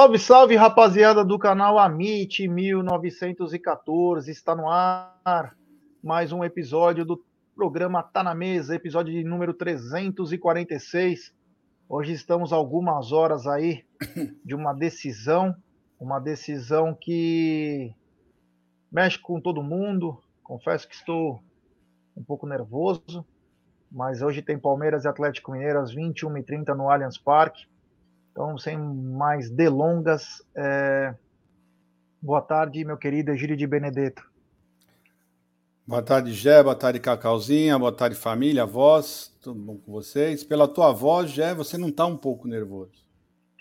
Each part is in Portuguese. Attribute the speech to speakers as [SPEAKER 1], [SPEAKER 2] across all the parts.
[SPEAKER 1] Salve, salve, rapaziada do canal Amit 1914. Está no ar mais um episódio do programa Tá na Mesa, episódio de número 346. Hoje estamos algumas horas aí de uma decisão, uma decisão que mexe com todo mundo. Confesso que estou um pouco nervoso, mas hoje tem Palmeiras e Atlético Mineiro às 21h30 no Allianz Parque. Então, sem mais delongas, é... boa tarde, meu querido Egílio de Benedetto.
[SPEAKER 2] Boa tarde, Gé, boa tarde, Cacauzinha, boa tarde, família, voz, tudo bom com vocês? Pela tua voz, Gé, você não está um pouco nervoso.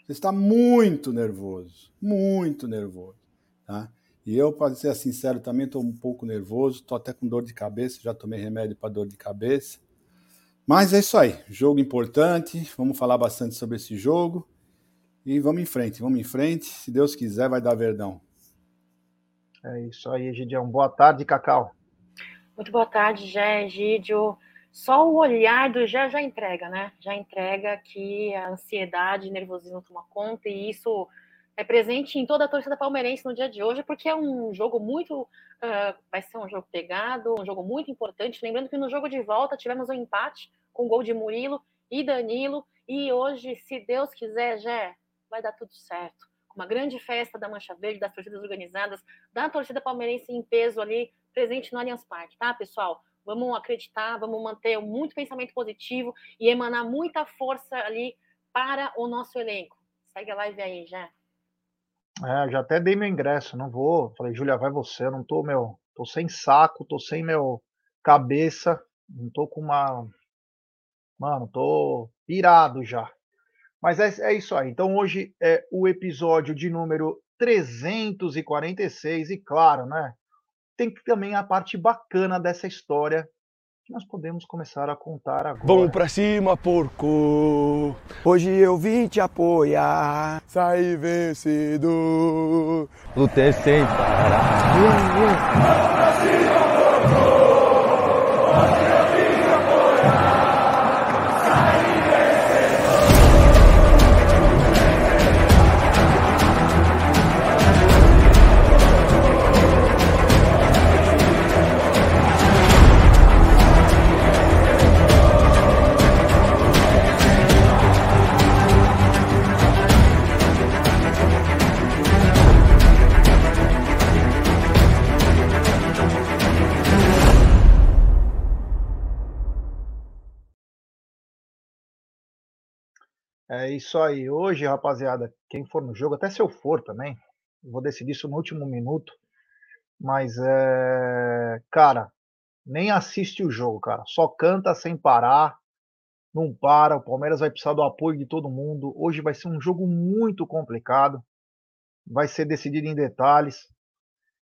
[SPEAKER 2] Você está muito nervoso, muito nervoso, tá? E eu, para ser sincero, também estou um pouco nervoso, estou até com dor de cabeça, já tomei remédio para dor de cabeça. Mas é isso aí, jogo importante, vamos falar bastante sobre esse jogo. E vamos em frente, vamos em frente. Se Deus quiser, vai dar verdão.
[SPEAKER 1] É isso aí, Gidião. Boa tarde, Cacau.
[SPEAKER 3] Muito boa tarde, Gé, Gidio. Só o olhar do Gé já entrega, né? Já entrega que a ansiedade e nervosismo toma conta, e isso é presente em toda a torcida palmeirense no dia de hoje, porque é um jogo muito. Uh, vai ser um jogo pegado, um jogo muito importante. Lembrando que no jogo de volta tivemos um empate com gol de Murilo e Danilo, e hoje, se Deus quiser, já vai dar tudo certo. Uma grande festa da Mancha Verde, das torcidas organizadas, da torcida palmeirense em peso ali, presente no Allianz Parque, tá, pessoal? Vamos acreditar, vamos manter muito pensamento positivo e emanar muita força ali para o nosso elenco. Segue a live aí, já.
[SPEAKER 1] É, já até dei meu ingresso, não vou. Falei, Júlia, vai você, eu não tô, meu, tô sem saco, tô sem meu cabeça, não tô com uma. Mano, tô pirado já. Mas é, é isso aí. Então hoje é o episódio de número 346 e claro, né? Tem também a parte bacana dessa história que nós podemos começar a contar agora.
[SPEAKER 4] Vamos pra cima, porco! Hoje eu vim te apoiar, sair vencedor. Lutei sem parar. Vamos pra cima, porco!
[SPEAKER 1] É isso aí. Hoje, rapaziada, quem for no jogo, até se eu for também, vou decidir isso no último minuto. Mas é. Cara, nem assiste o jogo, cara. Só canta sem parar. Não para. O Palmeiras vai precisar do apoio de todo mundo. Hoje vai ser um jogo muito complicado. Vai ser decidido em detalhes.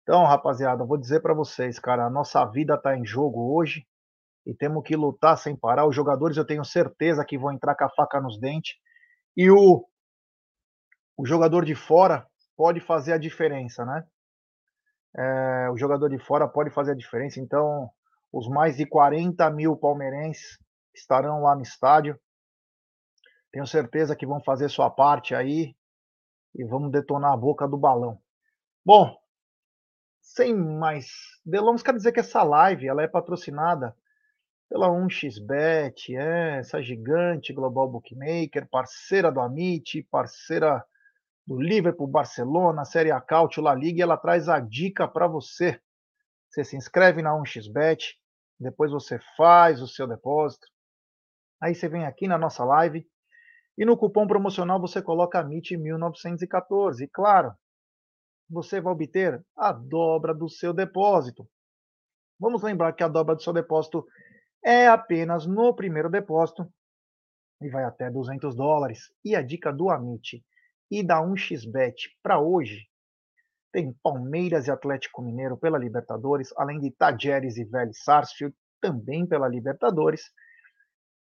[SPEAKER 1] Então, rapaziada, vou dizer para vocês, cara, a nossa vida tá em jogo hoje e temos que lutar sem parar. Os jogadores, eu tenho certeza que vão entrar com a faca nos dentes e o, o jogador de fora pode fazer a diferença, né? É, o jogador de fora pode fazer a diferença. Então, os mais de 40 mil palmeirenses estarão lá no estádio. Tenho certeza que vão fazer sua parte aí e vamos detonar a boca do balão. Bom, sem mais delongas, quero dizer que essa live ela é patrocinada pela 1xBet, é, essa gigante global bookmaker, parceira do Amit, parceira do Liverpool, Barcelona, Série A Cautio, La Liga, e ela traz a dica para você. Você se inscreve na 1xBet, depois você faz o seu depósito. Aí você vem aqui na nossa live e no cupom promocional você coloca MIT1914. E claro, você vai obter a dobra do seu depósito. Vamos lembrar que a dobra do seu depósito é apenas no primeiro depósito e vai até 200 dólares. E a dica do Amit e da 1xBet para hoje tem Palmeiras e Atlético Mineiro pela Libertadores, além de Tajeres e Vélez Sarsfield também pela Libertadores.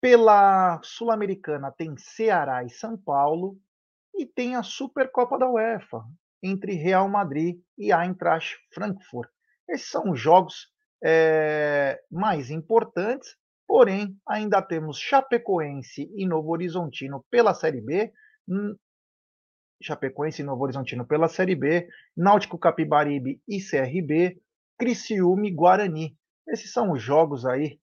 [SPEAKER 1] Pela Sul-Americana tem Ceará e São Paulo e tem a Supercopa da UEFA entre Real Madrid e Eintracht Frankfurt. Esses são os jogos é, mais importantes, porém ainda temos Chapecoense e Novo Horizontino pela Série B. Chapecoense e Novo Horizontino pela Série B, Náutico Capibaribe e CRB, Criciúma e Guarani. Esses são os jogos aí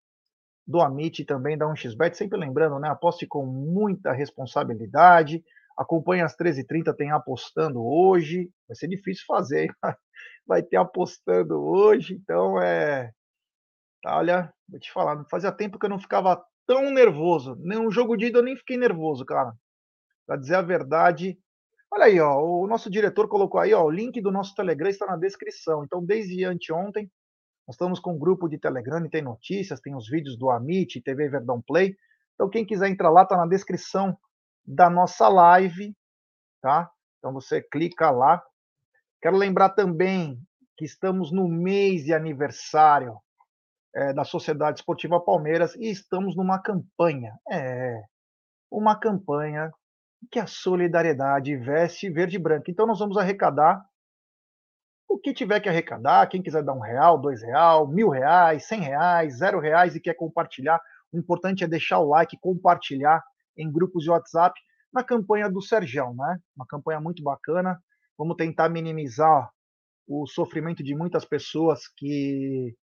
[SPEAKER 1] do Amit e também da 1xBet, sempre lembrando, né, aposte com muita responsabilidade, acompanhe às 13h30, tem apostando hoje, vai ser difícil fazer, hein? vai ter apostando hoje, então é, olha, vou te falar, fazia tempo que eu não ficava tão nervoso, nenhum jogo de ida eu nem fiquei nervoso, cara, para dizer a verdade, Olha aí, ó, o nosso diretor colocou aí, ó, o link do nosso Telegram está na descrição. Então, desde anteontem, nós estamos com um grupo de Telegram e tem notícias, tem os vídeos do Amit, TV Verdão Play. Então, quem quiser entrar lá, está na descrição da nossa live, tá? Então, você clica lá. Quero lembrar também que estamos no mês de aniversário é, da Sociedade Esportiva Palmeiras e estamos numa campanha. É, uma campanha que a solidariedade veste verde e branco. Então nós vamos arrecadar o que tiver que arrecadar. Quem quiser dar um real, dois real, mil reais, cem reais, zero reais e quer compartilhar, o importante é deixar o like, compartilhar em grupos de WhatsApp na campanha do Sergião, né? Uma campanha muito bacana. Vamos tentar minimizar o sofrimento de muitas pessoas que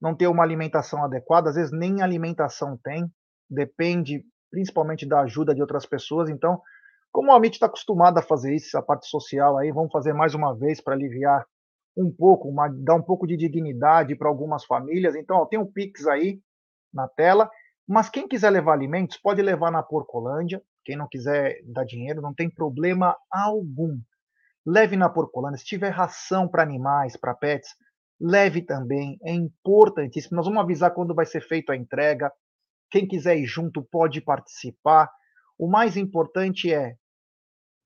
[SPEAKER 1] não têm uma alimentação adequada, às vezes nem alimentação tem, depende principalmente da ajuda de outras pessoas. Então, como o Amit está acostumado a fazer isso, a parte social aí, vamos fazer mais uma vez para aliviar um pouco, uma, dar um pouco de dignidade para algumas famílias. Então, ó, tem um Pix aí na tela. Mas quem quiser levar alimentos, pode levar na Porcolândia. Quem não quiser dar dinheiro, não tem problema algum. Leve na Porcolândia. Se tiver ração para animais, para pets, leve também. É importantíssimo. Nós vamos avisar quando vai ser feita a entrega. Quem quiser ir junto pode participar. O mais importante é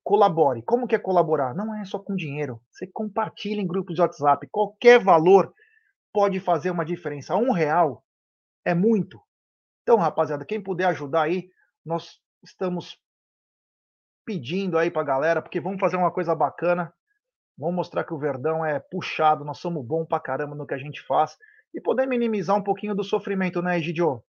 [SPEAKER 1] colabore. Como que é colaborar? Não é só com dinheiro. Você compartilha em grupos de WhatsApp. Qualquer valor pode fazer uma diferença. Um real é muito. Então, rapaziada, quem puder ajudar aí, nós estamos pedindo aí para a galera, porque vamos fazer uma coisa bacana. Vamos mostrar que o Verdão é puxado, nós somos bom pra caramba no que a gente faz e poder minimizar um pouquinho do sofrimento, né, Egidio?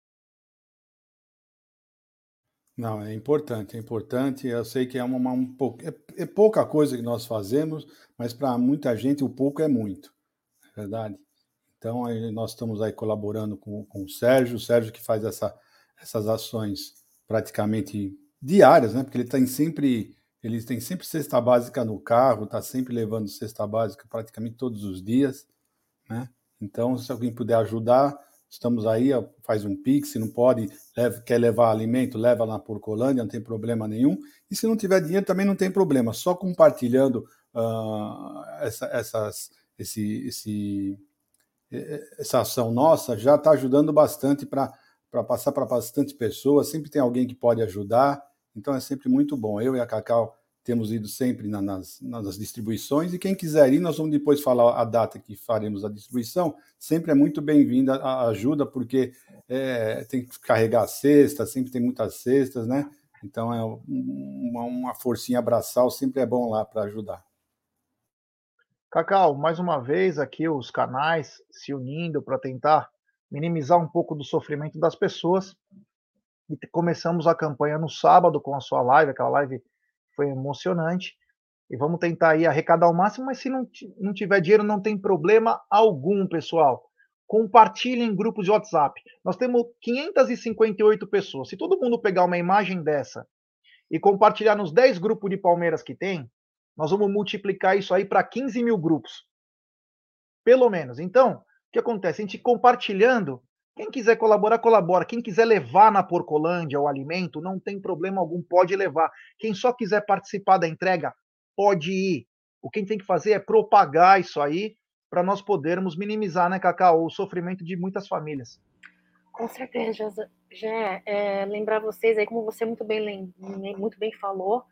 [SPEAKER 2] Não, é importante, é importante. Eu sei que é uma, uma um pouco, é, é, pouca coisa que nós fazemos, mas para muita gente o pouco é muito, é verdade. Então nós estamos aí colaborando com, com o Sérgio, o Sérgio que faz essa, essas ações praticamente diárias, né? Porque ele tem sempre ele tem sempre cesta básica no carro, está sempre levando cesta básica praticamente todos os dias, né? Então se alguém puder ajudar Estamos aí, faz um pix, se não pode, leva, quer levar alimento, leva lá por Colândia, não tem problema nenhum. E se não tiver dinheiro, também não tem problema. Só compartilhando uh, essa, essas, esse, esse, essa ação nossa já está ajudando bastante para passar para bastante pessoas. Sempre tem alguém que pode ajudar, então é sempre muito bom. Eu e a Cacau temos ido sempre na, nas, nas distribuições e quem quiser ir, nós vamos depois falar a data que faremos a distribuição. Sempre é muito bem-vinda a ajuda, porque é, tem que carregar a cesta, sempre tem muitas cestas, né? Então é uma, uma forcinha abraçal, sempre é bom lá para ajudar.
[SPEAKER 1] Cacau, mais uma vez aqui os canais se unindo para tentar minimizar um pouco do sofrimento das pessoas. E começamos a campanha no sábado com a sua live, aquela live foi emocionante. E vamos tentar aí arrecadar o máximo, mas se não, não tiver dinheiro, não tem problema algum, pessoal. Compartilhem em grupos de WhatsApp. Nós temos 558 pessoas. Se todo mundo pegar uma imagem dessa e compartilhar nos 10 grupos de Palmeiras que tem, nós vamos multiplicar isso aí para 15 mil grupos. Pelo menos. Então, o que acontece? A gente compartilhando, quem quiser colaborar, colabora. Quem quiser levar na Porcolândia o alimento, não tem problema algum, pode levar. Quem só quiser participar da entrega, pode ir. O que a gente tem que fazer é propagar isso aí para nós podermos minimizar, né, Cacau, o sofrimento de muitas famílias.
[SPEAKER 3] Com certeza, Jé, é, lembrar vocês aí, como você muito bem, muito bem falou,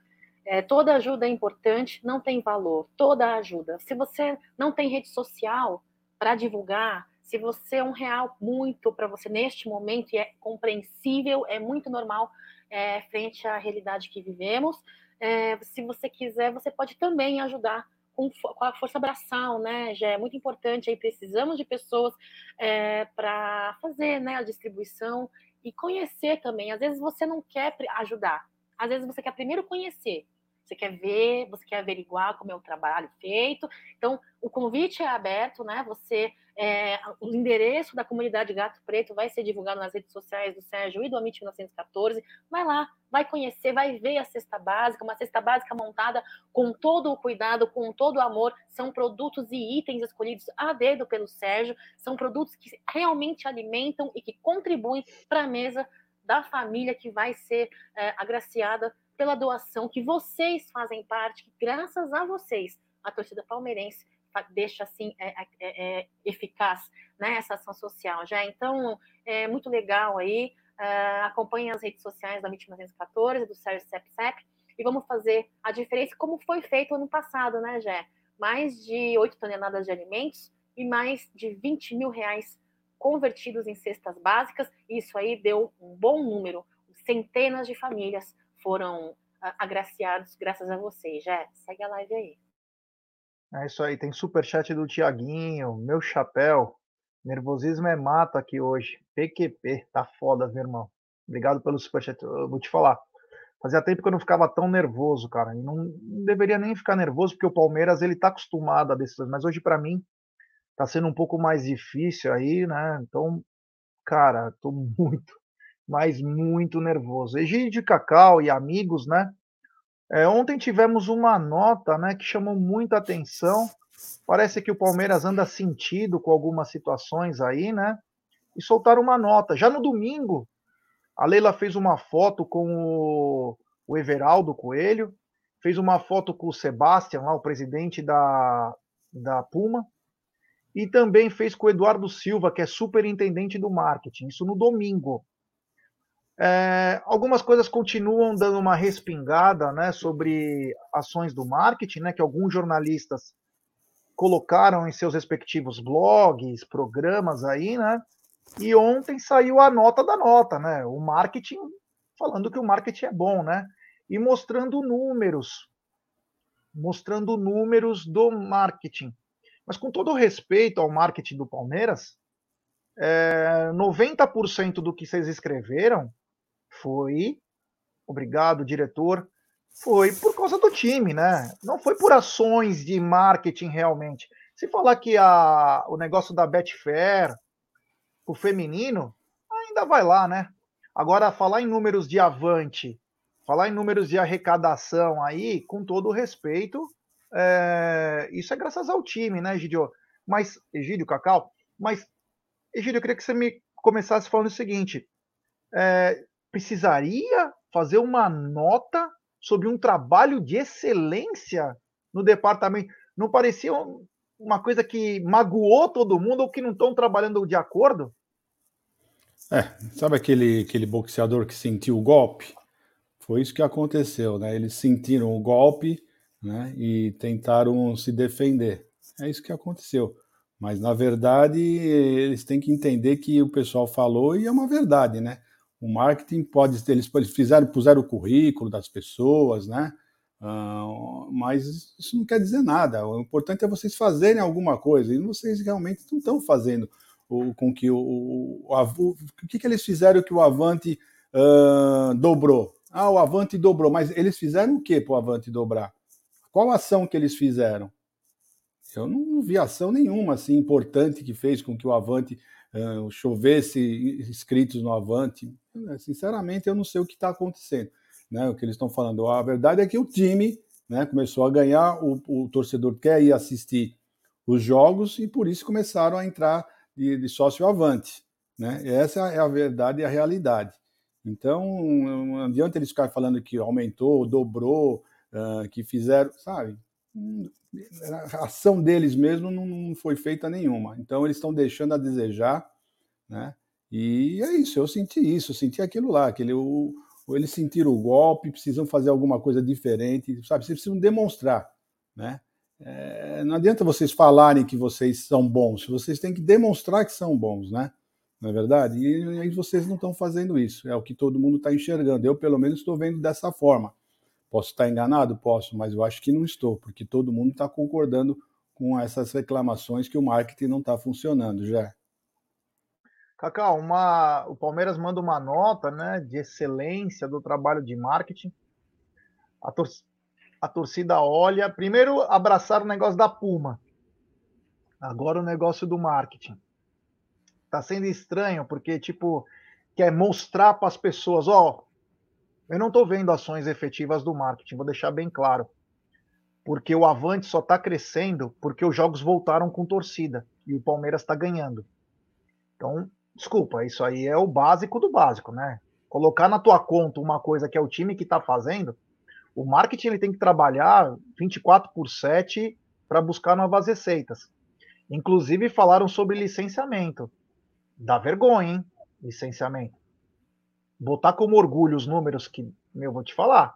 [SPEAKER 3] é, toda ajuda é importante, não tem valor, toda ajuda. Se você não tem rede social para divulgar, se você é um real muito para você neste momento e é compreensível, é muito normal é, frente à realidade que vivemos. É, se você quiser, você pode também ajudar com, com, a força abraçal, né? Já é muito importante aí, precisamos de pessoas é, para fazer né, a distribuição e conhecer também. Às vezes você não quer ajudar, às vezes você quer primeiro conhecer. Você quer ver, você quer averiguar como é o trabalho feito. Então, o convite é aberto, né? Você, é, o endereço da comunidade Gato Preto vai ser divulgado nas redes sociais do Sérgio e do Amit 1914. Vai lá, vai conhecer, vai ver a cesta básica, uma cesta básica montada com todo o cuidado, com todo o amor. São produtos e itens escolhidos a dedo pelo Sérgio, são produtos que realmente alimentam e que contribuem para a mesa da família que vai ser é, agraciada pela doação que vocês fazem parte, que graças a vocês, a torcida palmeirense deixa assim é, é, é, é, eficaz né, essa ação social já. Então, é muito legal aí. Uh, acompanhe as redes sociais da MIT 1914, do Sérgio CEPCEP, e vamos fazer a diferença como foi feito ano passado, né, Jé? Mais de 8 toneladas de alimentos e mais de 20 mil reais convertidos em cestas básicas. Isso aí deu um bom número, centenas de famílias foram agraciados graças a vocês. Já segue a live aí.
[SPEAKER 1] É isso aí, tem super chat do Tiaguinho, meu chapéu. Nervosismo é mato aqui hoje. PQP, tá foda, meu irmão. Obrigado pelo superchat. Eu vou te falar. Fazia tempo que eu não ficava tão nervoso, cara. E não, não deveria nem ficar nervoso, porque o Palmeiras ele tá acostumado a decisões. Mas hoje, para mim, tá sendo um pouco mais difícil aí, né? Então, cara, tô muito, mas muito nervoso. Egídio Cacau e amigos, né? É, ontem tivemos uma nota, né, que chamou muita atenção. Parece que o Palmeiras anda sentido com algumas situações aí, né? E soltaram uma nota. Já no domingo, a Leila fez uma foto com o, o Everaldo Coelho, fez uma foto com o Sebastian, lá, o presidente da, da Puma, e também fez com o Eduardo Silva, que é superintendente do marketing. Isso no domingo. É, algumas coisas continuam dando uma respingada né, sobre ações do marketing, né, que alguns jornalistas colocaram em seus respectivos blogs, programas aí, né? E ontem saiu a nota da nota, né? O marketing falando que o marketing é bom, né? E mostrando números, mostrando números do marketing. Mas com todo respeito ao marketing do Palmeiras, é, 90% do que vocês escreveram foi, obrigado, diretor, foi por causa do time, né? Não foi por ações de marketing realmente. Se falar que a, o negócio da Betfair, o feminino, ainda vai lá, né? Agora, falar em números de avante, falar em números de arrecadação aí, com todo respeito, é, isso é graças ao time, né, Egidio? Mas, Egídio, Cacau, mas, Egídio, eu queria que você me começasse falando o seguinte: é, precisaria fazer uma nota sobre um trabalho de excelência no departamento. Não parecia uma coisa que magoou todo mundo ou que não estão trabalhando de acordo?
[SPEAKER 2] É, sabe aquele, aquele boxeador que sentiu o golpe? Foi isso que aconteceu, né? Eles sentiram o golpe né, e tentaram se defender. É isso que aconteceu. Mas, na verdade, eles têm que entender que o pessoal falou e é uma verdade, né? O marketing pode, eles, eles fizeram, puseram o currículo das pessoas, né? Uh, mas isso não quer dizer nada. O importante é vocês fazerem alguma coisa e vocês realmente não estão fazendo o, com que o, o, o, o que, que eles fizeram que o Avante uh, dobrou? Ah, o Avante dobrou, mas eles fizeram o que para o Avante dobrar? Qual ação que eles fizeram? Eu não vi ação nenhuma assim importante que fez com que o Avante uh, chovesse inscritos no Avante. Sinceramente, eu não sei o que está acontecendo, né? O que eles estão falando. A verdade é que o time, né, começou a ganhar, o, o torcedor quer ir assistir os jogos e por isso começaram a entrar de, de sócio Avante, né? Essa é a verdade e a realidade. Então, não adianta eles ficarem falando que aumentou, dobrou, uh, que fizeram, sabe? A ação deles mesmo não, foi feita nenhuma. Então eles estão deixando a desejar, né? E é isso, eu senti isso, eu senti aquilo lá, aquele, o, eles sentiram o golpe, precisam fazer alguma coisa diferente, sabe? Vocês precisam demonstrar, né? É, não adianta vocês falarem que vocês são bons, vocês têm que demonstrar que são bons, né? Não é verdade? E aí vocês não estão fazendo isso, é o que todo mundo está enxergando. Eu, pelo menos, estou vendo dessa forma. Posso estar enganado? Posso, mas eu acho que não estou, porque todo mundo está concordando com essas reclamações que o marketing não está funcionando, já.
[SPEAKER 1] Cacau, uma, o Palmeiras manda uma nota né, de excelência do trabalho de marketing. A, tor a torcida olha. Primeiro abraçar o negócio da Puma. Agora o negócio do marketing. Tá sendo estranho, porque, tipo, quer mostrar para as pessoas, ó, eu não estou vendo ações efetivas do marketing, vou deixar bem claro. Porque o Avante só está crescendo porque os jogos voltaram com torcida e o Palmeiras está ganhando. Então, desculpa, isso aí é o básico do básico, né? Colocar na tua conta uma coisa que é o time que está fazendo, o marketing ele tem que trabalhar 24 por 7 para buscar novas receitas. Inclusive falaram sobre licenciamento. Dá vergonha, hein? Licenciamento. Botar como orgulho os números que, meu, vou te falar.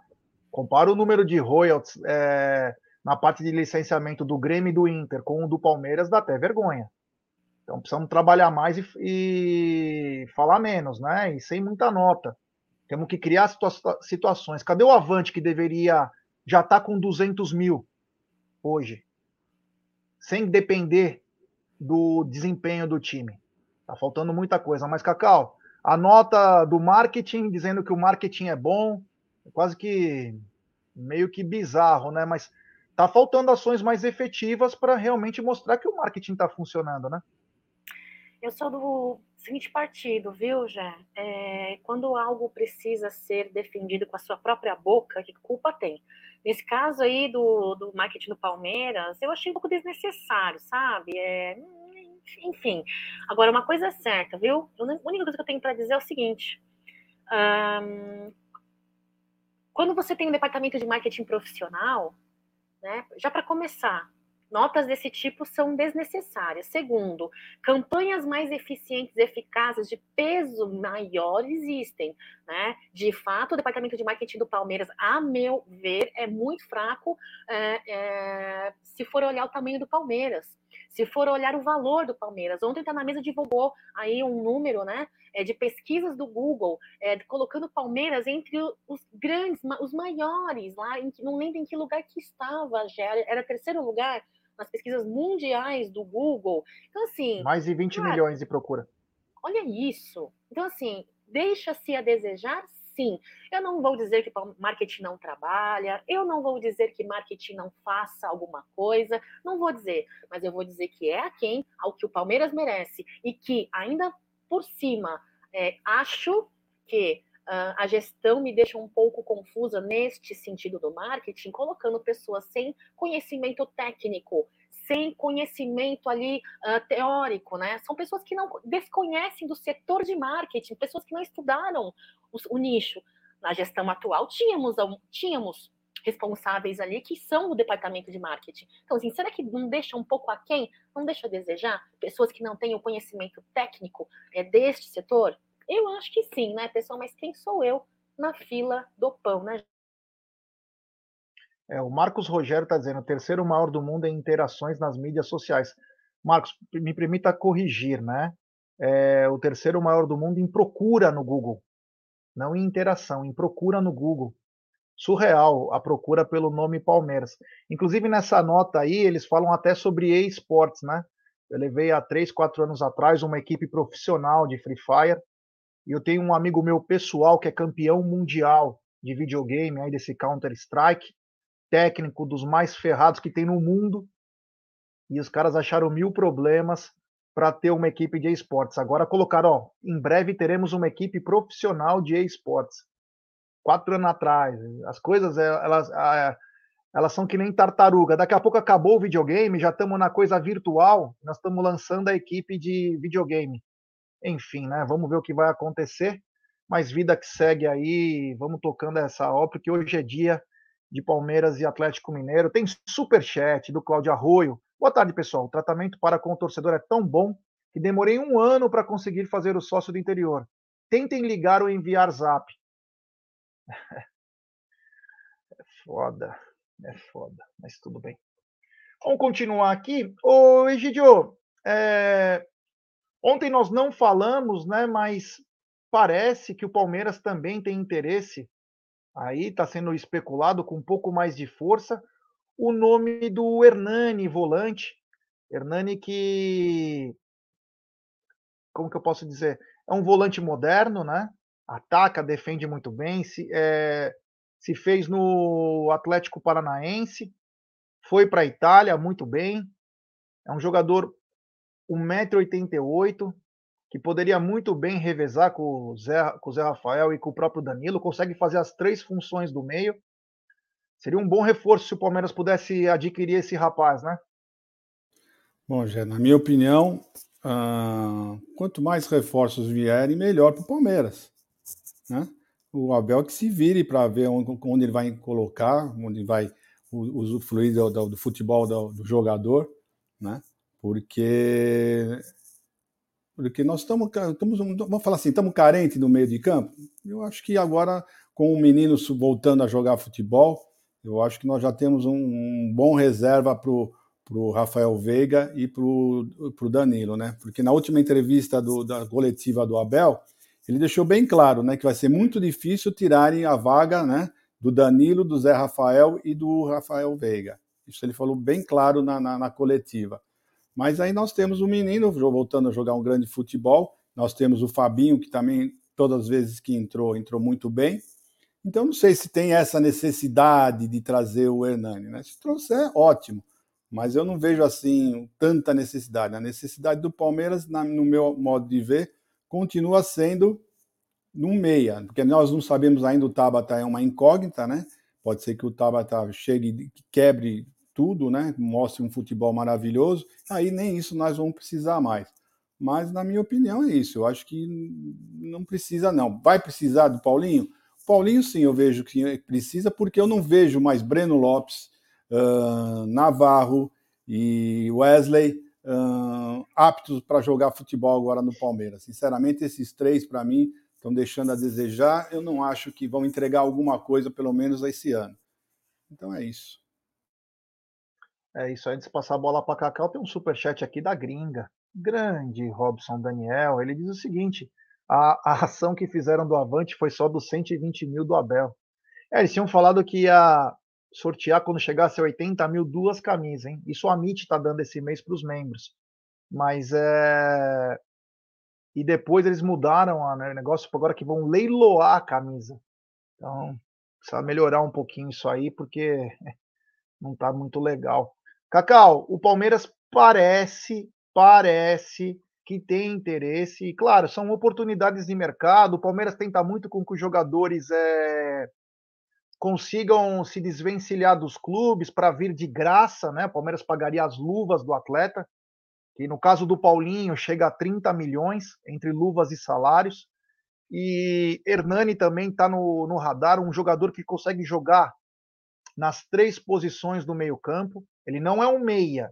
[SPEAKER 1] Compara o número de royalties é, na parte de licenciamento do Grêmio e do Inter com o do Palmeiras, dá até vergonha. Então precisamos trabalhar mais e, e falar menos, né? E sem muita nota. Temos que criar situa situações. Cadê o Avante que deveria já estar tá com 200 mil hoje? Sem depender do desempenho do time. Tá faltando muita coisa. Mas, Cacau, a nota do marketing dizendo que o marketing é bom, é quase que meio que bizarro, né? Mas tá faltando ações mais efetivas para realmente mostrar que o marketing está funcionando, né?
[SPEAKER 3] Eu sou do seguinte partido, viu, Jé? É, quando algo precisa ser defendido com a sua própria boca, que culpa tem? Nesse caso aí do, do marketing do Palmeiras, eu achei um pouco desnecessário, sabe? É, enfim. Agora, uma coisa é certa, viu? A única coisa que eu tenho para dizer é o seguinte: quando você tem um departamento de marketing profissional, né, já para começar, Notas desse tipo são desnecessárias. Segundo, campanhas mais eficientes eficazes de peso maior existem. Né? De fato, o departamento de marketing do Palmeiras, a meu ver, é muito fraco é, é, se for olhar o tamanho do Palmeiras. Se for olhar o valor do Palmeiras, ontem está na mesa divulgou aí um número, né, é, de pesquisas do Google, é, colocando o Palmeiras entre os grandes, os maiores lá, em, não lembro em que lugar que estava, já era, era terceiro lugar nas pesquisas mundiais do Google. Então, assim.
[SPEAKER 1] Mais de 20 cara, milhões de procura.
[SPEAKER 3] Olha isso. Então, assim, deixa-se a desejar, sim. Eu não vou dizer que marketing não trabalha, eu não vou dizer que marketing não faça alguma coisa, não vou dizer, mas eu vou dizer que é a quem, ao que o Palmeiras merece e que ainda por cima é, acho que Uh, a gestão me deixa um pouco confusa neste sentido do marketing, colocando pessoas sem conhecimento técnico, sem conhecimento ali uh, teórico, né? São pessoas que não desconhecem do setor de marketing, pessoas que não estudaram o, o nicho. Na gestão atual, tínhamos, tínhamos responsáveis ali que são o departamento de marketing. Então, assim, será que não deixa um pouco aquém? Não deixa a desejar? Pessoas que não têm o conhecimento técnico é, deste setor? Eu acho que sim, né, pessoal? Mas quem sou eu na fila do pão, né?
[SPEAKER 1] É, o Marcos Rogério está dizendo: o terceiro maior do mundo em interações nas mídias sociais. Marcos, me permita corrigir, né? É, o terceiro maior do mundo em procura no Google, não em interação, em procura no Google. Surreal a procura pelo nome Palmeiras. Inclusive nessa nota aí, eles falam até sobre esportes, né? Eu levei há três, quatro anos atrás uma equipe profissional de Free Fire e eu tenho um amigo meu pessoal que é campeão mundial de videogame, aí desse Counter-Strike, técnico dos mais ferrados que tem no mundo. E os caras acharam mil problemas para ter uma equipe de esportes. Agora colocaram, ó, em breve teremos uma equipe profissional de esportes. Quatro anos atrás, as coisas elas, elas são que nem tartaruga. Daqui a pouco acabou o videogame, já estamos na coisa virtual, nós estamos lançando a equipe de videogame. Enfim, né? Vamos ver o que vai acontecer. Mas vida que segue aí, vamos tocando essa obra, porque hoje é dia de Palmeiras e Atlético Mineiro. Tem super chat do Cláudio Arroio. Boa tarde, pessoal. O tratamento para com o torcedor é tão bom que demorei um ano para conseguir fazer o sócio do interior. Tentem ligar ou enviar zap. É foda, é foda, mas tudo bem. Vamos continuar aqui. Ô, Egidio, é, Ontem nós não falamos, né, mas parece que o Palmeiras também tem interesse. Aí está sendo especulado com um pouco mais de força o nome do Hernani, volante. Hernani que. Como que eu posso dizer? É um volante moderno, né? Ataca, defende muito bem. Se, é, se fez no Atlético Paranaense, foi para a Itália muito bem. É um jogador 1,88m, que poderia muito bem revezar com o, Zé, com o Zé Rafael e com o próprio Danilo, consegue fazer as três funções do meio. Seria um bom reforço se o Palmeiras pudesse adquirir esse rapaz, né?
[SPEAKER 2] Bom, Jé, na minha opinião, uh, quanto mais reforços vierem, melhor para o Palmeiras. Né? O Abel que se vire para ver onde, onde, ele vai colocar, onde vai usufruir do, do, do futebol do, do, jogador, né? Porque porque nós estamos, vamos falar assim, estamos carentes no meio de campo. Eu acho que agora com o menino voltando a jogar futebol, eu acho que nós já temos um, um bom reserva para o Rafael Veiga e para o Danilo, né? Porque na última entrevista do, da coletiva do Abel, ele deixou bem claro, né, que vai ser muito difícil tirarem a vaga, né, do Danilo, do Zé Rafael e do Rafael Veiga. Isso ele falou bem claro na, na, na coletiva. Mas aí nós temos o menino voltando a jogar um grande futebol. Nós temos o Fabinho, que também, todas as vezes que entrou, entrou muito bem. Então, não sei se tem essa necessidade de trazer o Hernani. Né? Se trouxer, ótimo. Mas eu não vejo assim tanta necessidade. A necessidade do Palmeiras, no meu modo de ver, continua sendo no meia, porque nós não sabemos ainda o Tabata é uma incógnita, né? Pode ser que o Tabata chegue quebre tudo, né? Mostre um futebol maravilhoso. Aí nem isso nós vamos precisar mais. Mas na minha opinião é isso. Eu acho que não precisa não. Vai precisar do Paulinho? Paulinho sim, eu vejo que precisa porque eu não vejo mais Breno Lopes, uh, Navarro e Wesley uh, aptos para jogar futebol agora no Palmeiras. Sinceramente, esses três, para mim, estão deixando a desejar. Eu não acho que vão entregar alguma coisa, pelo menos esse ano. Então é isso.
[SPEAKER 1] É isso. Antes de passar a bola para Cacau, tem um superchat aqui da gringa. Grande Robson Daniel. Ele diz o seguinte: a, a ação que fizeram do Avante foi só dos 120 mil do Abel. É, eles tinham falado que ia sortear quando chegasse a 80 mil duas camisas, hein? Isso a MIT está dando esse mês para os membros. Mas é. E depois eles mudaram o né, negócio agora que vão leiloar a camisa. Então, precisa melhorar um pouquinho isso aí, porque não está muito legal. Cacau, o Palmeiras parece, parece que tem interesse. E, claro, são oportunidades de mercado. O Palmeiras tenta muito com que os jogadores é, consigam se desvencilhar dos clubes para vir de graça, né? O Palmeiras pagaria as luvas do atleta, que no caso do Paulinho chega a 30 milhões entre luvas e salários. E Hernani também está no, no radar, um jogador que consegue jogar nas três posições do meio-campo. Ele não é um meia,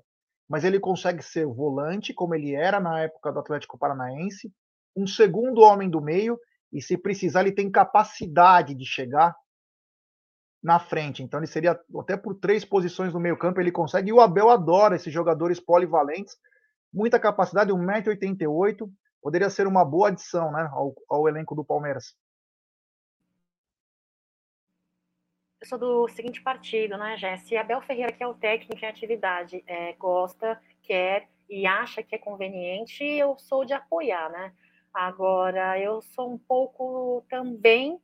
[SPEAKER 1] mas ele consegue ser volante, como ele era na época do Atlético Paranaense, um segundo homem do meio, e se precisar, ele tem capacidade de chegar na frente. Então ele seria até por três posições no meio campo ele consegue. E o Abel adora esses jogadores polivalentes, muita capacidade, 1,88m, poderia ser uma boa adição né, ao, ao elenco do Palmeiras.
[SPEAKER 3] Eu sou do seguinte partido, né, Jesse? Abel Ferreira, que é o técnico em atividade, é, gosta, quer e acha que é conveniente, eu sou de apoiar, né? Agora, eu sou um pouco também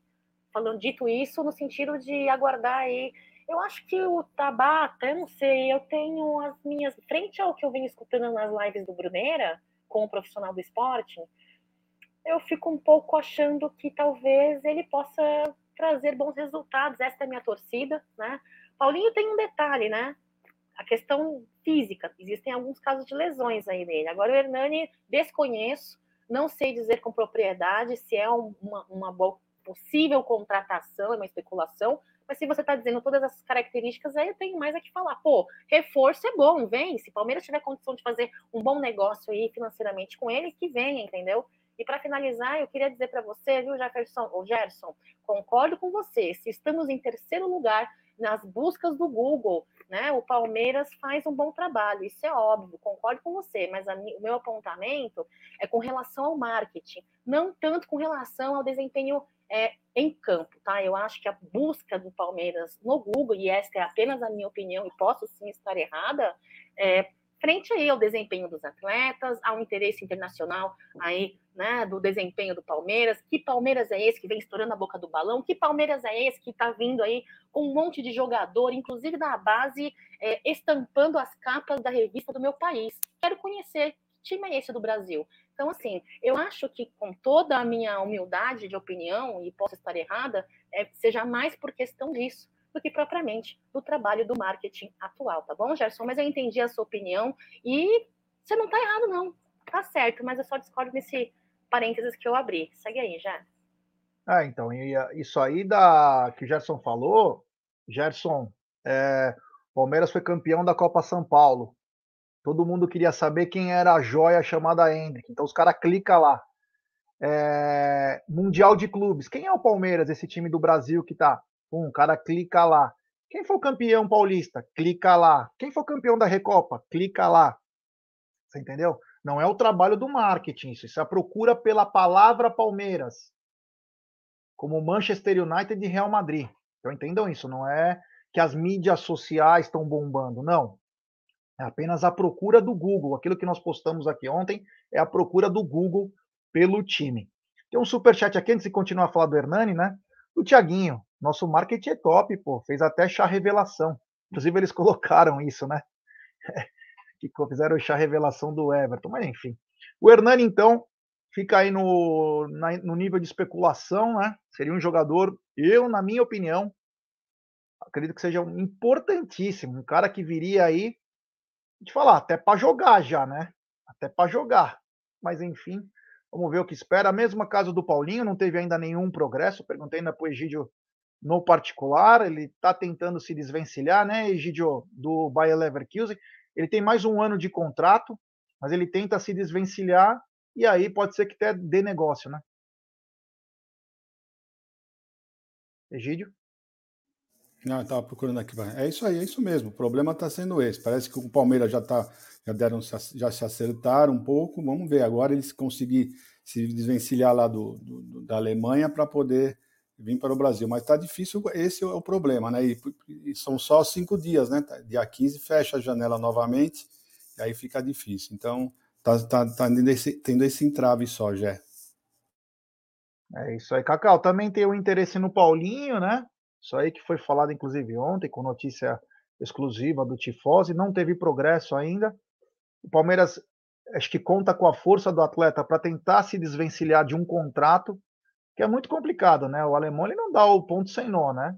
[SPEAKER 3] falando dito isso no sentido de aguardar aí. Eu acho que o Tabata, eu não sei, eu tenho as minhas. Frente ao que eu venho escutando nas lives do Bruneira, com o profissional do esporte, eu fico um pouco achando que talvez ele possa trazer bons resultados. Essa é a minha torcida, né? Paulinho tem um detalhe, né? A questão física. Existem alguns casos de lesões aí nele. Agora o Hernani, desconheço, não sei dizer com propriedade se é uma, uma boa possível contratação, é uma especulação, mas se você está dizendo todas essas características, aí eu tenho mais a que falar. Pô, reforço é bom, vem. Se Palmeiras tiver condição de fazer um bom negócio aí financeiramente com ele, que venha, entendeu? E para finalizar, eu queria dizer para você, viu, Jefferson, ou Gerson, concordo com você. Se estamos em terceiro lugar nas buscas do Google, né? O Palmeiras faz um bom trabalho, isso é óbvio, concordo com você, mas a, o meu apontamento é com relação ao marketing, não tanto com relação ao desempenho é, em campo, tá? Eu acho que a busca do Palmeiras no Google, e esta é apenas a minha opinião, e posso sim estar errada, é, frente aí ao desempenho dos atletas, ao interesse internacional aí, né, do desempenho do Palmeiras. Que Palmeiras é esse que vem estourando a boca do balão? Que Palmeiras é esse que está vindo aí com um monte de jogador, inclusive da base, é, estampando as capas da revista do meu país? Quero conhecer que time é esse do Brasil. Então, assim, eu acho que com toda a minha humildade de opinião, e posso estar errada, é, seja mais por questão disso do que propriamente do trabalho do marketing atual, tá bom, Gerson? Mas eu entendi a sua opinião e você não tá errado, não. Tá certo, mas eu só discordo nesse parênteses que eu abri. Segue aí, já.
[SPEAKER 1] Ah, então, isso aí da que o Gerson falou, Gerson, é, Palmeiras foi campeão da Copa São Paulo. Todo mundo queria saber quem era a joia chamada Hendrick. Então os caras clicam lá. É, mundial de clubes. Quem é o Palmeiras, esse time do Brasil que tá? Pum, o cara clica lá. Quem for campeão paulista? Clica lá. Quem for campeão da Recopa? Clica lá. Você entendeu? Não é o trabalho do marketing, isso. Isso é a procura pela palavra Palmeiras. Como Manchester United e Real Madrid. Então entendam isso. Não é que as mídias sociais estão bombando. Não. É apenas a procura do Google. Aquilo que nós postamos aqui ontem é a procura do Google pelo time. Tem um superchat aqui, antes de continuar a falar do Hernani, né? O Tiaguinho. Nosso marketing é top, pô. Fez até chá revelação. Inclusive, eles colocaram isso, né? que fizeram o chá revelação do Everton. Mas, enfim. O Hernani, então, fica aí no, na, no nível de especulação, né? Seria um jogador, eu, na minha opinião, acredito que seja um importantíssimo. Um cara que viria aí, de falar, até para jogar já, né? Até para jogar. Mas, enfim, vamos ver o que espera. A mesma caso do Paulinho, não teve ainda nenhum progresso. Perguntei ainda para o Egídio no particular, ele está tentando se desvencilhar, né, Egidio, do Bayer Leverkusen. Ele tem mais um ano de contrato, mas ele tenta se desvencilhar e aí pode ser que até dê negócio, né? Egídio?
[SPEAKER 2] Não, estava procurando aqui. É isso aí, é isso mesmo. O problema está sendo esse. Parece que o Palmeiras já tá, já deram, já se acertaram um pouco. Vamos ver agora eles conseguir se desvencilhar lá do, do da Alemanha para poder vir para o Brasil. Mas está difícil, esse é o problema, né? E, e, são só cinco dias, né? Tá, dia 15 fecha a janela novamente, e aí fica difícil. Então, tá, tá, tá tendo, esse, tendo esse entrave só, Jé.
[SPEAKER 1] É isso aí, Cacau. Também tem o interesse no Paulinho, né? Isso aí que foi falado, inclusive, ontem, com notícia exclusiva do Tifose, não teve progresso ainda. O Palmeiras acho que conta com a força do atleta para tentar se desvencilhar de um contrato que é muito complicado, né? O alemão ele não dá o ponto sem nó, né?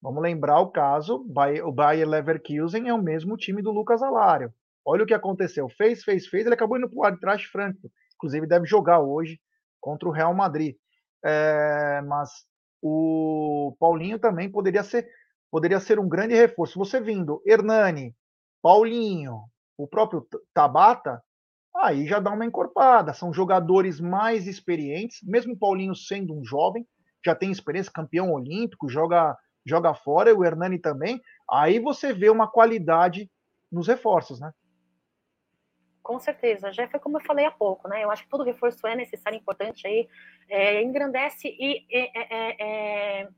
[SPEAKER 1] Vamos lembrar o caso, o Bayer Leverkusen é o mesmo time do Lucas Alário. Olha o que aconteceu, fez, fez, fez, ele acabou indo para o Arbitrage Frankfurt, inclusive deve jogar hoje contra o Real Madrid. É, mas o Paulinho também poderia ser, poderia ser um grande reforço. Você vindo, Hernani, Paulinho, o próprio Tabata, aí já dá uma encorpada. São jogadores mais experientes, mesmo o Paulinho sendo um jovem, já tem experiência, campeão olímpico, joga, joga fora, o Hernani também. Aí você vê uma qualidade nos reforços, né?
[SPEAKER 3] Com certeza, já foi como eu falei há pouco, né? Eu acho que todo reforço é necessário, importante aí, é, engrandece e é, é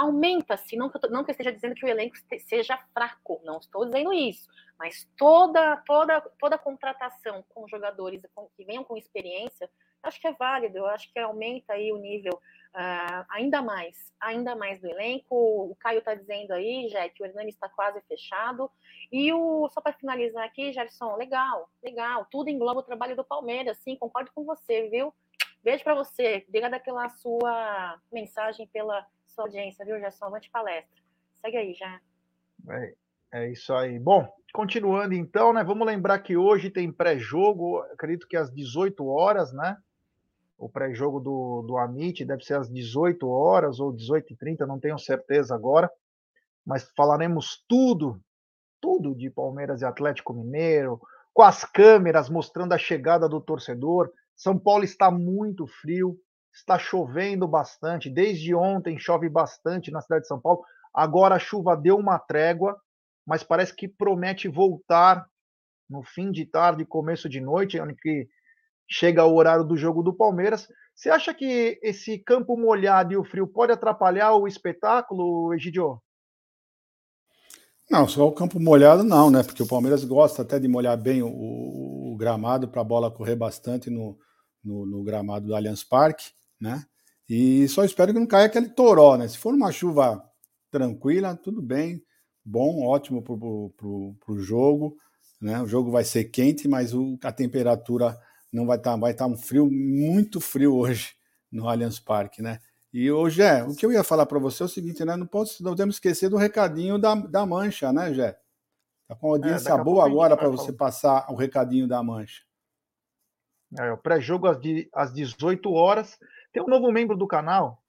[SPEAKER 3] aumenta-se, não, não que eu esteja dizendo que o elenco seja fraco, não estou dizendo isso, mas toda toda toda contratação com jogadores que venham com experiência, acho que é válido, eu acho que aumenta aí o nível uh, ainda mais, ainda mais do elenco. O Caio está dizendo aí, já que o Hernani está quase fechado. E o só para finalizar aqui, Gerson, legal, legal, tudo engloba o trabalho do Palmeiras, sim, concordo com você, viu? Beijo para você, obrigada pela sua mensagem, pela sua audiência, viu, Gerson? Avante palestra. Segue aí, já.
[SPEAKER 1] É, é isso aí. Bom, continuando então, né? Vamos lembrar que hoje tem pré-jogo, acredito que às 18 horas, né? O pré-jogo do, do Amit deve ser às 18 horas ou 18h30, não tenho certeza agora. Mas falaremos tudo, tudo de Palmeiras e Atlético Mineiro, com as câmeras mostrando a chegada do torcedor. São Paulo está muito frio, está chovendo bastante. Desde ontem chove bastante na cidade de São Paulo. Agora a chuva deu uma trégua, mas parece que promete voltar no fim de tarde, começo de noite, onde que chega o horário do jogo do Palmeiras. Você acha que esse campo molhado e o frio pode atrapalhar o espetáculo, Egidio?
[SPEAKER 2] Não, só o campo molhado não, né? Porque o Palmeiras gosta até de molhar bem o, o gramado para a bola correr bastante no, no, no, gramado do Allianz Parque, né? E só espero que não caia aquele toró, né? Se for uma chuva tranquila, tudo bem, bom, ótimo para o jogo, né? O jogo vai ser quente, mas o, a temperatura não vai estar, tá, vai estar tá um frio muito frio hoje no Allianz Parque, né? E hoje é, o que eu ia falar para você é o seguinte, né? Não, posso, não podemos esquecer do recadinho da, da mancha, né, Jé? Tá com audiência é, boa agora para você passar o recadinho da mancha.
[SPEAKER 1] É, o pré-jogo às, às 18 horas. Tem um novo membro do canal.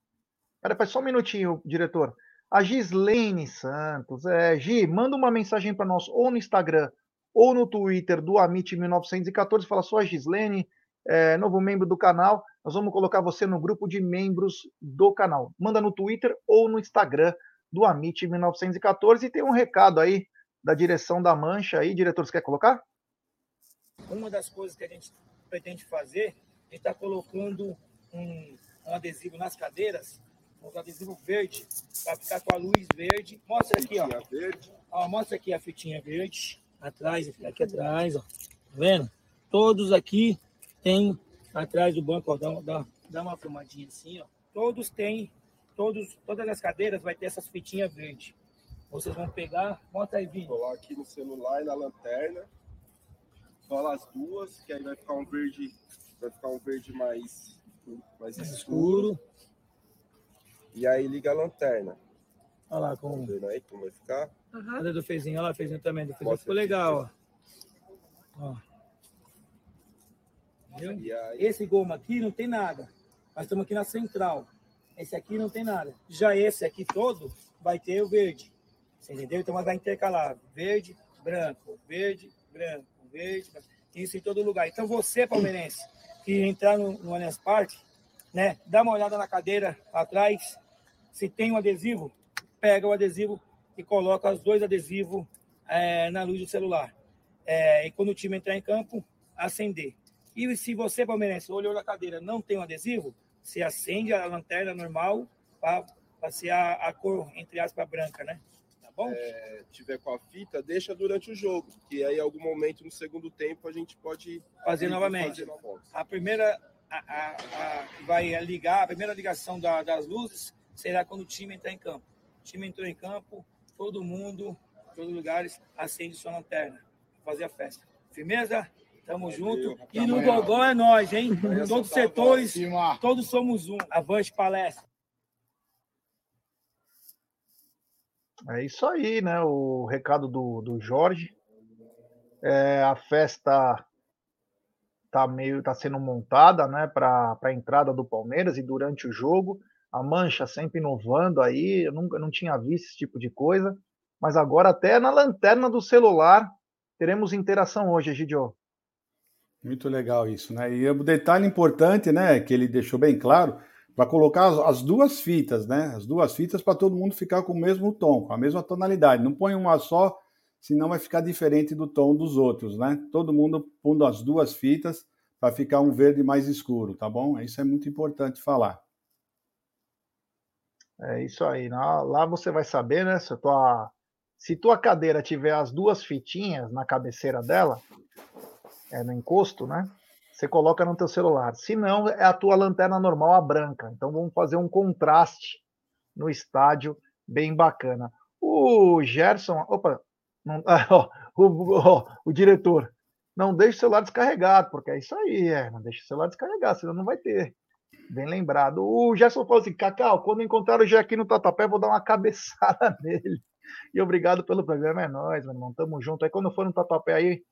[SPEAKER 1] Pera, só um minutinho, diretor. A Gislene Santos. É, Gi, manda uma mensagem para nós ou no Instagram ou no Twitter do Amit1914. Fala, sou a Gislene, é, novo membro do canal. Nós vamos colocar você no grupo de membros do canal. Manda no Twitter ou no Instagram do Amit 1914 e tem um recado aí da direção da Mancha aí, diretor, você quer colocar?
[SPEAKER 5] Uma das coisas que a gente pretende fazer é estar tá colocando um, um, adesivo nas cadeiras, um adesivo verde, para ficar com a luz verde. Mostra aqui, ó. Ó. Mostra aqui a fitinha verde, atrás, aqui atrás, ó. Tá vendo? Todos aqui têm atrás do banco, ó, dá, dá, dá uma filmadinha assim, ó. Todos têm, todos, todas as cadeiras vai ter essas fitinhas verdes. Vocês vão pegar, bota aí, Vini.
[SPEAKER 6] Colar aqui no celular e na lanterna. Cola as duas, que aí vai ficar um verde, vai ficar um verde mais, mais escuro. escuro. E aí liga a lanterna.
[SPEAKER 5] Olha lá como.
[SPEAKER 6] Vendo aí como vai ficar?
[SPEAKER 5] Uhum. Olha do fezinho, olha lá, fezinho também. Do fezinho ficou legal, ó. ó. Esse goma aqui não tem nada. Nós estamos aqui na central. Esse aqui não tem nada. Já esse aqui todo vai ter o verde. Você entendeu? Então vai intercalar verde, branco, verde, branco, verde, branco. isso em todo lugar. Então você, palmeirense, que entrar no, no Allianz Parque, né, dá uma olhada na cadeira atrás. Se tem um adesivo, pega o adesivo e coloca os dois adesivos é, na luz do celular. É, e quando o time entrar em campo, acender. E se você, palmeirense, olhou na cadeira não tem um adesivo, você acende a lanterna normal para ser a, a, cor, entre aspas, branca, né? Tá bom?
[SPEAKER 6] É, tiver com a fita, deixa durante o jogo, que aí, em algum momento no segundo tempo, a gente pode
[SPEAKER 5] fazer novamente. Fazer a primeira a, a, a, vai ligar, a primeira ligação da, das luzes será quando o time entrar em campo. O time entrou em campo, todo mundo, todos os lugares, acende sua lanterna, fazer a festa. Firmeza? Tamo junto. E no Gogó é nós, hein? Todos os setores, todos somos um. Avante palestra.
[SPEAKER 1] É isso aí, né? O recado do, do Jorge. É, a festa tá meio tá sendo montada, né, para a entrada do Palmeiras e durante o jogo. A Mancha sempre inovando aí, eu nunca não tinha visto esse tipo de coisa, mas agora até na lanterna do celular teremos interação hoje, Gidio.
[SPEAKER 2] Muito legal isso, né? E o detalhe importante, né, que ele deixou bem claro, para colocar as, as, duas fitas, né? As duas fitas para todo mundo ficar com o mesmo tom, com a mesma tonalidade. Não põe uma só, senão vai ficar diferente do tom dos outros, né? Todo mundo pondo as duas fitas para ficar um verde mais escuro, tá bom? Isso é muito importante falar.
[SPEAKER 1] É isso aí. Lá você vai saber, né? Se tua, se tua cadeira tiver as duas fitinhas na cabeceira dela, é, no encosto, né? Você coloca no teu celular. Se não, é a tua lanterna normal, a branca. Então vamos fazer um contraste no estádio bem bacana. O Gerson, opa, não, ó, o, ó, o, diretor, não deixe o celular descarregado, porque é isso aí, é, não deixe o celular descarregado, senão não vai ter. Bem lembrado. O Gerson falou assim: Cacau, quando encontrar o Gé aqui no Tatuapé, vou dar uma cabeçada nele. E obrigado pelo programa, é nóis, meu irmão. Tamo junto. Aí quando for no Tatuapé aí,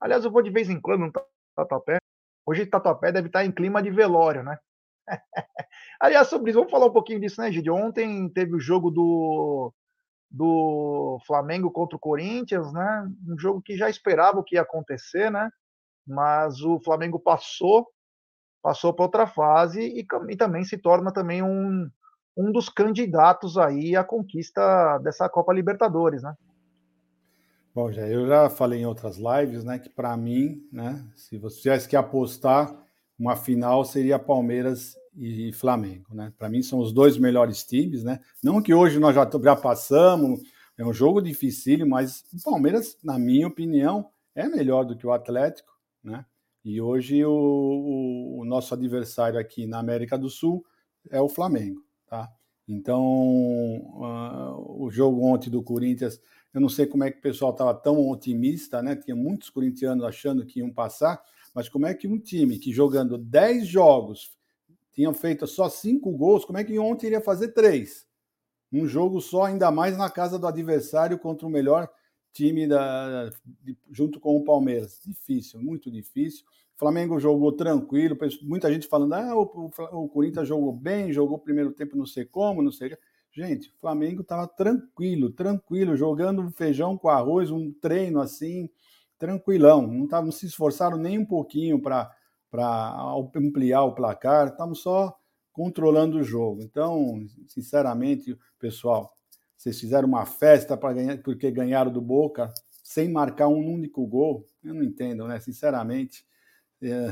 [SPEAKER 1] Aliás, eu vou de vez em quando no Tatuapé. Hoje Tatuapé deve estar em clima de velório, né? Aliás, sobre isso, vamos falar um pouquinho disso, né, Gide? Ontem teve o jogo do, do Flamengo contra o Corinthians, né? Um jogo que já esperava o que ia acontecer, né? Mas o Flamengo passou, passou para outra fase e, e, também se torna também um, um dos candidatos aí à conquista dessa Copa Libertadores, né?
[SPEAKER 2] Bom, já eu já falei em outras lives, né, que para mim, né, se você tivesse que apostar, uma final seria Palmeiras e Flamengo, né? Para mim são os dois melhores times, né? Não que hoje nós já, já passamos, É um jogo difícil, mas o Palmeiras, na minha opinião, é melhor do que o Atlético, né? E hoje o, o, o nosso adversário aqui na América do Sul é o Flamengo, tá? Então, uh, o jogo ontem do Corinthians, eu não sei como é que o pessoal estava tão otimista, né? Tinha muitos corintianos achando que iam passar, mas como é que um time que jogando 10 jogos tinham feito só 5 gols, como é que ontem iria fazer 3? Um jogo só, ainda mais na casa do adversário contra o melhor time da, junto com o Palmeiras. Difícil, muito difícil. O Flamengo jogou tranquilo, muita gente falando, ah, o, o, o Corinthians jogou bem, jogou o primeiro tempo não sei como, não sei. Gente, o Flamengo estava tranquilo, tranquilo, jogando feijão com arroz, um treino assim, tranquilão. Não, tava, não se esforçaram nem um pouquinho para ampliar o placar, estamos só controlando o jogo. Então, sinceramente, pessoal, vocês fizeram uma festa para ganhar porque ganharam do Boca sem marcar um único gol. Eu não entendo, né? Sinceramente, é,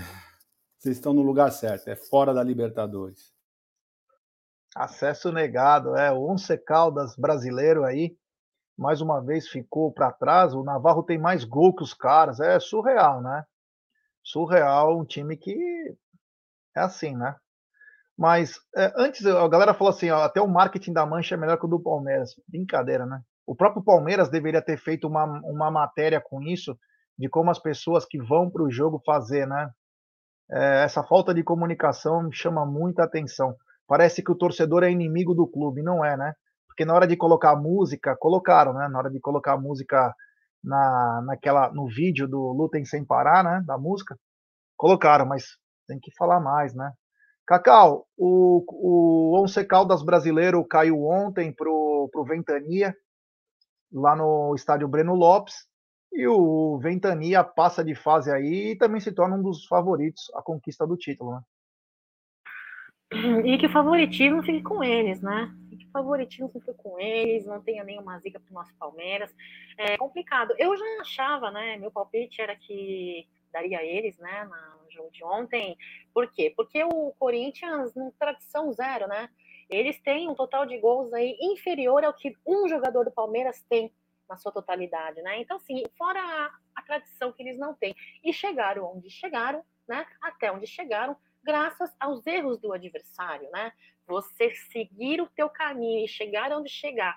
[SPEAKER 2] vocês estão no lugar certo. É fora da Libertadores.
[SPEAKER 1] Acesso negado, é o Once Caldas brasileiro aí, mais uma vez ficou para trás. O Navarro tem mais gol que os caras, é surreal, né? Surreal, um time que é assim, né? Mas é, antes a galera falou assim: ó, até o marketing da Mancha é melhor que o do Palmeiras. Brincadeira, né? O próprio Palmeiras deveria ter feito uma, uma matéria com isso, de como as pessoas que vão para o jogo fazer, né? É, essa falta de comunicação me chama muita atenção. Parece que o torcedor é inimigo do clube, não é, né? Porque na hora de colocar música, colocaram, né? Na hora de colocar música na, naquela, no vídeo do Lutem Sem Parar, né? Da música, colocaram, mas tem que falar mais, né? Cacau, o, o Once Caldas brasileiro caiu ontem pro, pro Ventania, lá no estádio Breno Lopes, e o Ventania passa de fase aí e também se torna um dos favoritos à conquista do título, né?
[SPEAKER 3] E que o favoritismo fique com eles, né? Que o favoritismo fique com eles, não tenha nenhuma zica pro nosso Palmeiras. É complicado. Eu já achava, né? Meu palpite era que daria eles, né? No jogo de ontem. Por quê? Porque o Corinthians, tradição zero, né? Eles têm um total de gols aí inferior ao que um jogador do Palmeiras tem na sua totalidade, né? Então, assim, fora a, a tradição que eles não têm. E chegaram onde chegaram, né? Até onde chegaram, graças aos erros do adversário, né? Você seguir o teu caminho e chegar onde chegar,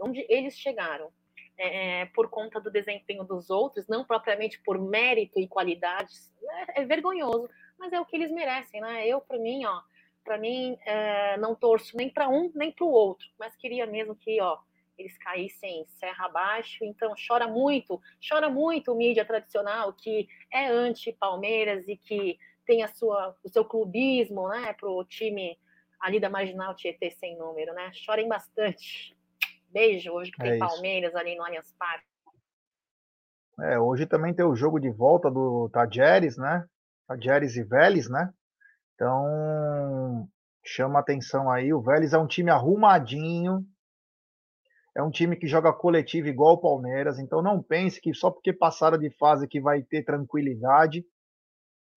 [SPEAKER 3] onde eles chegaram, é, por conta do desempenho dos outros, não propriamente por mérito e qualidades, é, é vergonhoso, mas é o que eles merecem, né? Eu, para mim, ó, para mim, é, não torço nem para um nem para o outro, mas queria mesmo que, ó, eles caíssem serra abaixo. Então, chora muito, chora muito o mídia tradicional que é anti-Palmeiras e que tem a sua, o seu clubismo, né, para o time ali da Marginal Tietê sem número, né? Chorem bastante. Beijo, hoje que é tem isso. Palmeiras ali no Allianz Parque.
[SPEAKER 1] É, hoje também tem o jogo de volta do Tajeres, né? Tajeres e Vélez, né? Então, chama atenção aí. O Vélez é um time arrumadinho, é um time que joga coletivo igual o Palmeiras, então não pense que só porque passaram de fase que vai ter tranquilidade.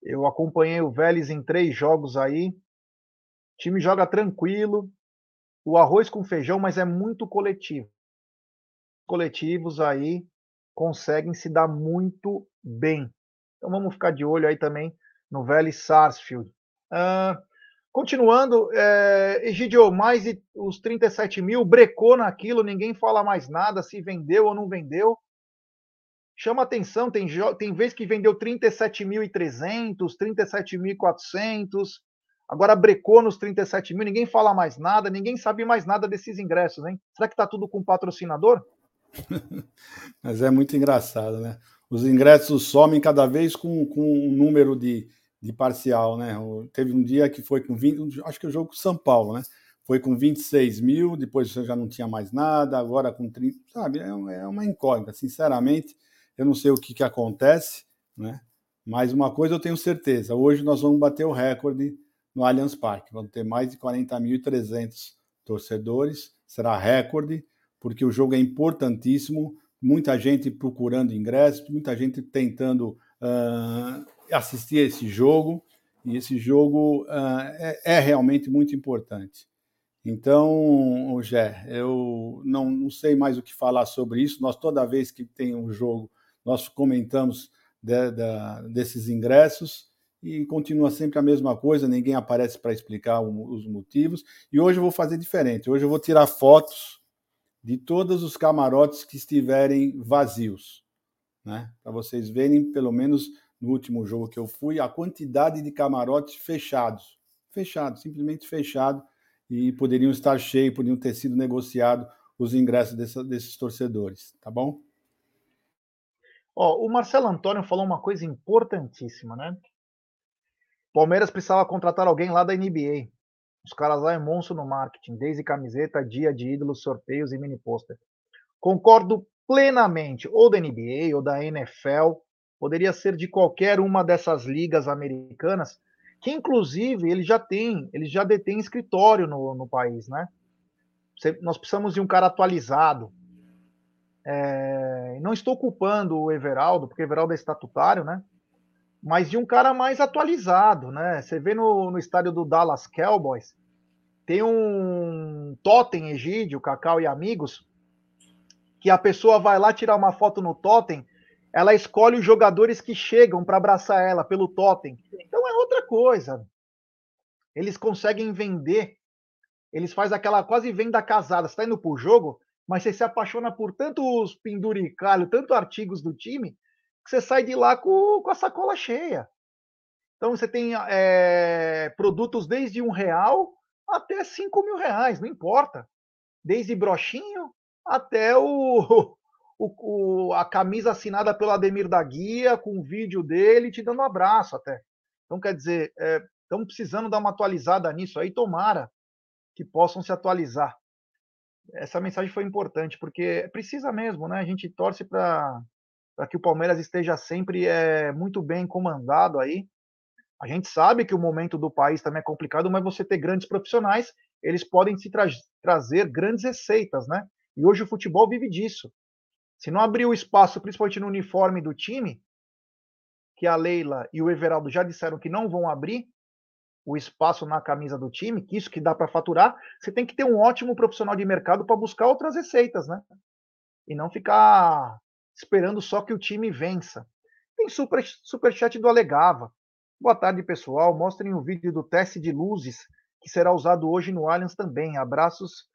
[SPEAKER 1] Eu acompanhei o Vélez em três jogos aí. O time joga tranquilo, o arroz com feijão, mas é muito coletivo. Coletivos aí conseguem se dar muito bem. Então vamos ficar de olho aí também no Vélez Sarsfield. Uh, continuando, é, Egidio, mais os 37 mil, brecou naquilo, ninguém fala mais nada se vendeu ou não vendeu. Chama atenção, tem, tem vez que vendeu 37.300, 37.400, Agora brecou nos 37 mil, ninguém fala mais nada, ninguém sabe mais nada desses ingressos, hein? Será que está tudo com patrocinador?
[SPEAKER 2] Mas é muito engraçado, né? Os ingressos somem cada vez com, com um número de, de parcial, né? Teve um dia que foi com 20, acho que o jogo com São Paulo, né? Foi com 26 mil, depois já não tinha mais nada, agora com 30, sabe? É, é uma incógnita, sinceramente, eu não sei o que, que acontece, né? Mas uma coisa eu tenho certeza, hoje nós vamos bater o recorde no Allianz Parque. Vão ter mais de 40.300 torcedores, será recorde, porque o jogo é importantíssimo. Muita gente procurando ingressos, muita gente tentando uh, assistir esse jogo, e esse jogo uh, é, é, realmente muito importante. Então, Gé, eu não, não sei mais o que falar sobre isso. Nós, toda vez que tem um jogo, nós comentamos de, de, desses ingressos e continua sempre a mesma coisa, ninguém aparece para explicar os motivos. E hoje eu vou fazer diferente. Hoje eu vou tirar fotos de todos os camarotes que estiverem vazios, né? Para vocês verem, pelo menos no último jogo que eu fui, a quantidade de camarotes fechados. Fechados, simplesmente fechado e poderiam estar cheios, poderiam ter sido negociados os ingressos desses torcedores, tá bom?
[SPEAKER 1] Ó, o Marcelo Antônio falou uma coisa importantíssima, né? Palmeiras precisava contratar alguém lá da NBA. Os caras lá é monstro no marketing, desde camiseta, dia de ídolos, sorteios e mini pôster. Concordo plenamente, ou da NBA ou da NFL, poderia ser de qualquer uma dessas ligas americanas, que inclusive ele já tem, ele já detém escritório no, no país, né? Nós precisamos de um cara atualizado. É, não estou culpando o Everaldo, porque o Everaldo é estatutário, né? Mas de um cara mais atualizado, né? Você vê no, no estádio do Dallas Cowboys, tem um totem Egídio, Cacau e amigos, que a pessoa vai lá tirar uma foto no totem, ela escolhe os jogadores que chegam para abraçar ela pelo totem. Então é outra coisa. Eles conseguem vender, eles fazem aquela quase venda casada. Você está indo para o jogo, mas você se apaixona por tantos penduricalhos, tantos artigos do time, que você sai de lá com, com a sacola cheia. Então você tem é, produtos desde um real até cinco mil reais, não importa. Desde brochinho até o, o, o, a camisa assinada pelo Ademir da Guia, com o vídeo dele te dando um abraço até. Então, quer dizer, estamos é, precisando dar uma atualizada nisso aí, tomara que possam se atualizar. Essa mensagem foi importante, porque precisa mesmo, né? A gente torce para que o Palmeiras esteja sempre é, muito bem comandado aí. A gente sabe que o momento do país também é complicado, mas você ter grandes profissionais, eles podem se tra trazer grandes receitas, né? E hoje o futebol vive disso. Se não abrir o espaço, principalmente no uniforme do time, que a Leila e o Everaldo já disseram que não vão abrir o espaço na camisa do time, que isso que dá para faturar, você tem que ter um ótimo profissional de mercado para buscar outras receitas, né? E não ficar esperando só que o time vença. Tem super, super chat do Alegava. Boa tarde, pessoal. Mostrem o vídeo do teste de luzes que será usado hoje no Allianz também. Abraços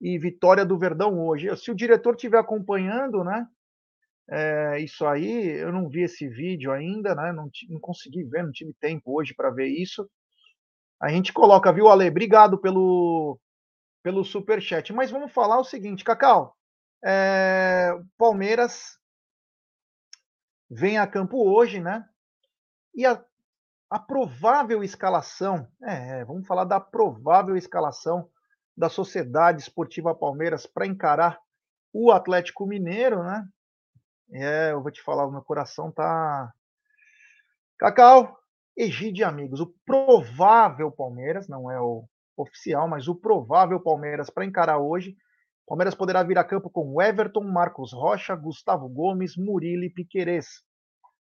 [SPEAKER 1] e vitória do Verdão hoje. Se o diretor estiver acompanhando, né? É, isso aí, eu não vi esse vídeo ainda, né? Não, não consegui ver, não tive tempo hoje para ver isso. A gente coloca, viu, Ale? Obrigado pelo, pelo super chat. Mas vamos falar o seguinte, Cacau. É, Palmeiras vem a campo hoje, né? E a, a provável escalação, é, vamos falar da provável escalação da Sociedade Esportiva Palmeiras para encarar o Atlético Mineiro, né? É, eu vou te falar, o meu coração tá. Cacau, Egide amigos, o provável Palmeiras, não é o oficial, mas o provável Palmeiras para encarar hoje. Palmeiras poderá vir a campo com Everton, Marcos Rocha, Gustavo Gomes, Murilo e Piquerez,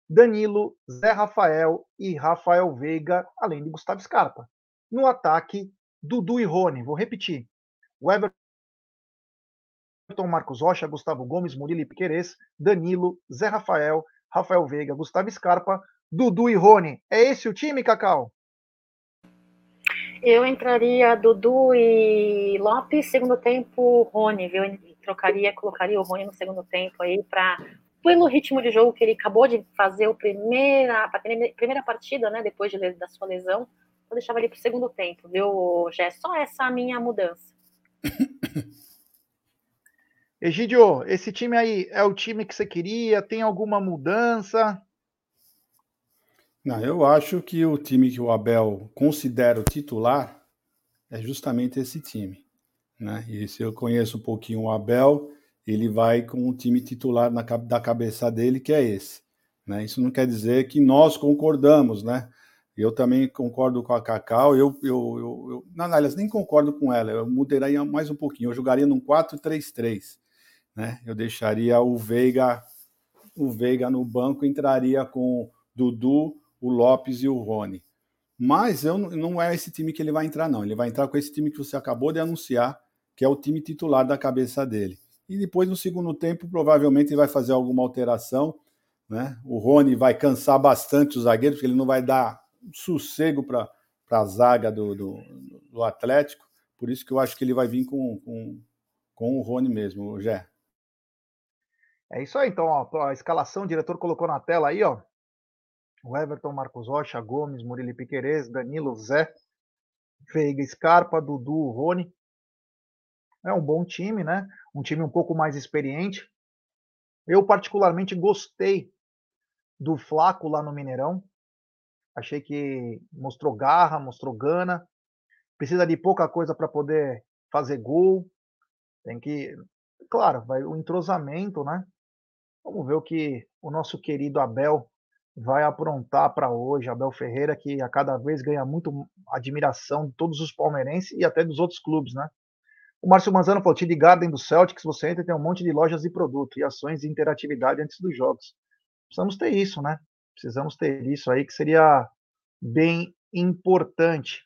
[SPEAKER 1] Danilo, Zé Rafael e Rafael Veiga, além de Gustavo Scarpa. No ataque, Dudu e Rony. Vou repetir. O Everton, Marcos Rocha, Gustavo Gomes, Murilo Piquerez, Danilo, Zé Rafael, Rafael Veiga, Gustavo Scarpa, Dudu e Rony. É esse o time, Cacau?
[SPEAKER 3] Eu entraria Dudu e Lopes, segundo tempo, Rony, viu? Eu trocaria, colocaria o Rony no segundo tempo aí para pelo ritmo de jogo que ele acabou de fazer o primeira, a primeira partida, né, depois de, da sua lesão, eu deixava ele para o segundo tempo, viu, Jé? Só essa a minha mudança.
[SPEAKER 1] Egidio, esse time aí é o time que você queria? Tem alguma mudança?
[SPEAKER 2] Não, eu acho que o time que o Abel considera o titular é justamente esse time. Né? E se eu conheço um pouquinho o Abel, ele vai com o time titular na, da cabeça dele, que é esse. Né? Isso não quer dizer que nós concordamos, né? Eu também concordo com a Cacau. Eu, eu, eu, eu não, aliás, nem concordo com ela. Eu mudaria mais um pouquinho. Eu jogaria num 4-3-3. Né? Eu deixaria o Veiga, o Veiga no banco, entraria com Dudu, o Lopes e o Rony. Mas eu, não é esse time que ele vai entrar, não. Ele vai entrar com esse time que você acabou de anunciar, que é o time titular da cabeça dele. E depois, no segundo tempo, provavelmente ele vai fazer alguma alteração. Né? O Rony vai cansar bastante os zagueiros, porque ele não vai dar sossego para a zaga do, do, do, Atlético. Por isso que eu acho que ele vai vir com, com, com o Rony mesmo, Gé.
[SPEAKER 1] É isso aí, então, ó, a escalação, o diretor colocou na tela aí, ó. O Everton, Marcos Rocha, Gomes, Murilo Piquerez, Danilo, Zé, Veiga, Scarpa, Dudu, Rony. É um bom time, né? Um time um pouco mais experiente. Eu particularmente gostei do Flaco lá no Mineirão. Achei que mostrou garra, mostrou gana. Precisa de pouca coisa para poder fazer gol. Tem que, claro, vai o entrosamento, né? Vamos ver o que o nosso querido Abel vai aprontar para hoje. Abel Ferreira, que a cada vez ganha muito admiração de todos os palmeirenses e até dos outros clubes, né? O Márcio Manzano falou: de Garden do Celtics, você entra e tem um monte de lojas de produto e ações de interatividade antes dos jogos. Precisamos ter isso, né? Precisamos ter isso aí, que seria bem importante.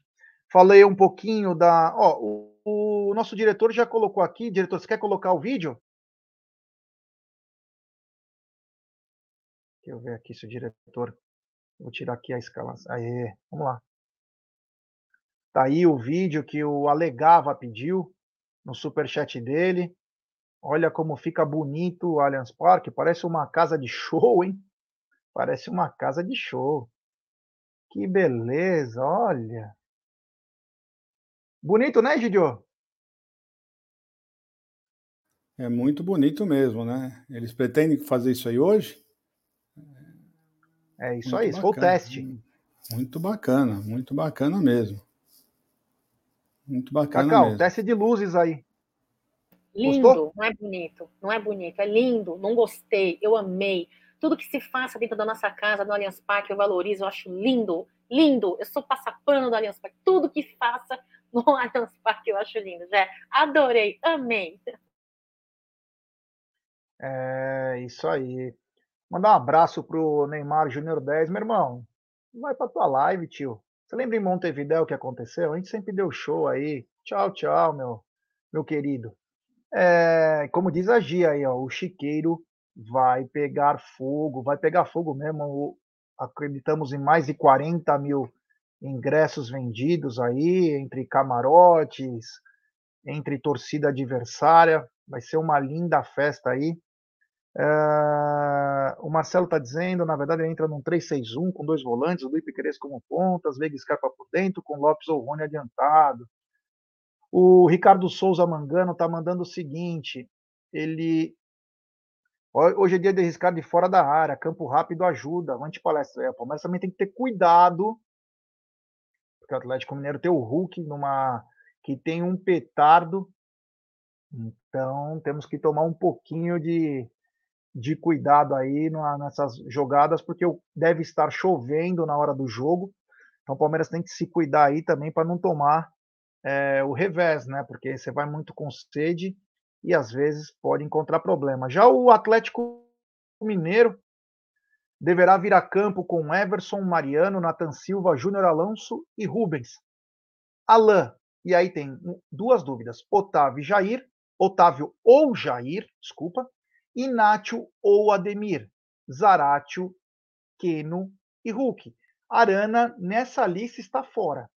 [SPEAKER 1] Falei um pouquinho da. Ó, o, o nosso diretor já colocou aqui. Diretor, você quer colocar o vídeo? Deixa eu ver aqui se o diretor. Vou tirar aqui a escala. Aê, vamos lá. Tá aí o vídeo que o Alegava pediu no superchat dele. Olha como fica bonito o Allianz Parque. Parece uma casa de show, hein? Parece uma casa de show. Que beleza, olha. Bonito, né, Gidio?
[SPEAKER 2] É muito bonito mesmo, né? Eles pretendem fazer isso aí hoje?
[SPEAKER 1] É isso muito aí, isso foi o teste.
[SPEAKER 2] Muito bacana, muito bacana mesmo. Muito bacana
[SPEAKER 1] Cacau,
[SPEAKER 2] mesmo.
[SPEAKER 1] teste de luzes aí.
[SPEAKER 3] Lindo, Gostou? não é bonito, não é bonito, é lindo, não gostei, eu amei. Tudo que se faça dentro da nossa casa, no Allianz Parque, eu valorizo, eu acho lindo, lindo. Eu sou passapano do Allianz Parque, tudo que faça no Allianz Parque eu acho lindo. Já adorei, amei.
[SPEAKER 1] É isso aí. Mandar um abraço pro Neymar Júnior 10, meu irmão. Vai pra tua live, tio. Você lembra em Montevideo o que aconteceu? A gente sempre deu show aí. Tchau, tchau, meu, meu querido. É, como diz a Gia aí, ó, o chiqueiro vai pegar fogo, vai pegar fogo mesmo. Acreditamos em mais de 40 mil ingressos vendidos aí, entre camarotes, entre torcida adversária. Vai ser uma linda festa aí. É, o Marcelo está dizendo, na verdade, ele entra num 3-6-1 com dois volantes, o Luiz Piqueires como pontas, Veiga Scarpa por dentro, com Lopes ou Rony adiantado. O Ricardo Souza Mangano está mandando o seguinte: ele. Hoje é dia de arriscar de fora da área, campo rápido ajuda, avante palestra. É, mas também tem que ter cuidado, porque o Atlético Mineiro tem o Hulk numa que tem um petardo, então temos que tomar um pouquinho de, de cuidado aí nessas jogadas, porque deve estar chovendo na hora do jogo. Então o Palmeiras tem que se cuidar aí também para não tomar é, o revés, né? Porque você vai muito com sede e às vezes pode encontrar problema. Já o Atlético Mineiro deverá vir a campo com Everson, Mariano, Nathan Silva, Júnior Alonso e Rubens. Alain, e aí tem duas dúvidas: Otávio e Jair, Otávio ou Jair, desculpa, Inácio ou Ademir, Zaratio, Keno e Hulk. Arana nessa lista está fora.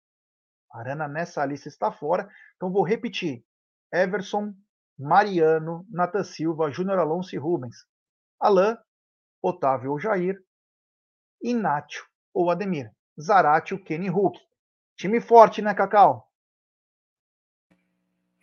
[SPEAKER 1] Arana nessa lista está fora. Então vou repetir: Everson, Mariano, Natan Silva, Júnior Alonso e Rubens. Alain, Otávio ou Jair, Inácio ou Ademir. Zaratio, Kenny Hulk. Time forte, né, Cacau?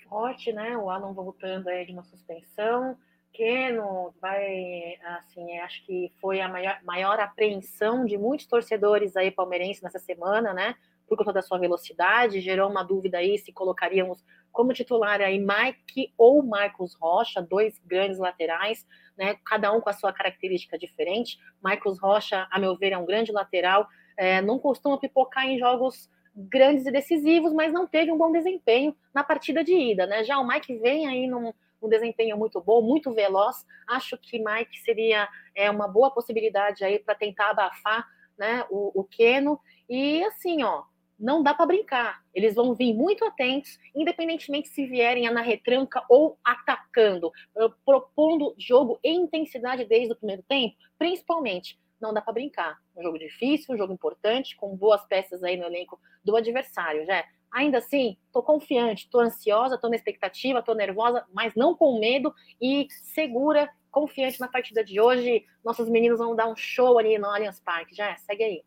[SPEAKER 3] Forte, né? O Alan voltando aí de uma suspensão. Keno vai, assim, acho que foi a maior, maior apreensão de muitos torcedores aí palmeirenses nessa semana, né? por conta da sua velocidade, gerou uma dúvida aí se colocaríamos como titular aí Mike ou Marcos Rocha, dois grandes laterais, né, cada um com a sua característica diferente. Marcos Rocha, a meu ver, é um grande lateral, é, não costuma pipocar em jogos grandes e decisivos, mas não teve um bom desempenho na partida de ida, né? Já o Mike vem aí num, um desempenho muito bom, muito veloz. Acho que Mike seria é, uma boa possibilidade aí para tentar abafar né, o, o Keno E assim, ó, não dá para brincar. Eles vão vir muito atentos, independentemente se vierem na retranca ou atacando, eh, propondo jogo em intensidade desde o primeiro tempo, principalmente. Não dá para brincar. Um jogo difícil, um jogo importante, com boas peças aí no elenco do adversário, já. Ainda assim, tô confiante, tô ansiosa, tô na expectativa, tô nervosa, mas não com medo e segura, confiante na partida de hoje. Nossos meninos vão dar um show ali no Allianz Parque. Já, segue aí.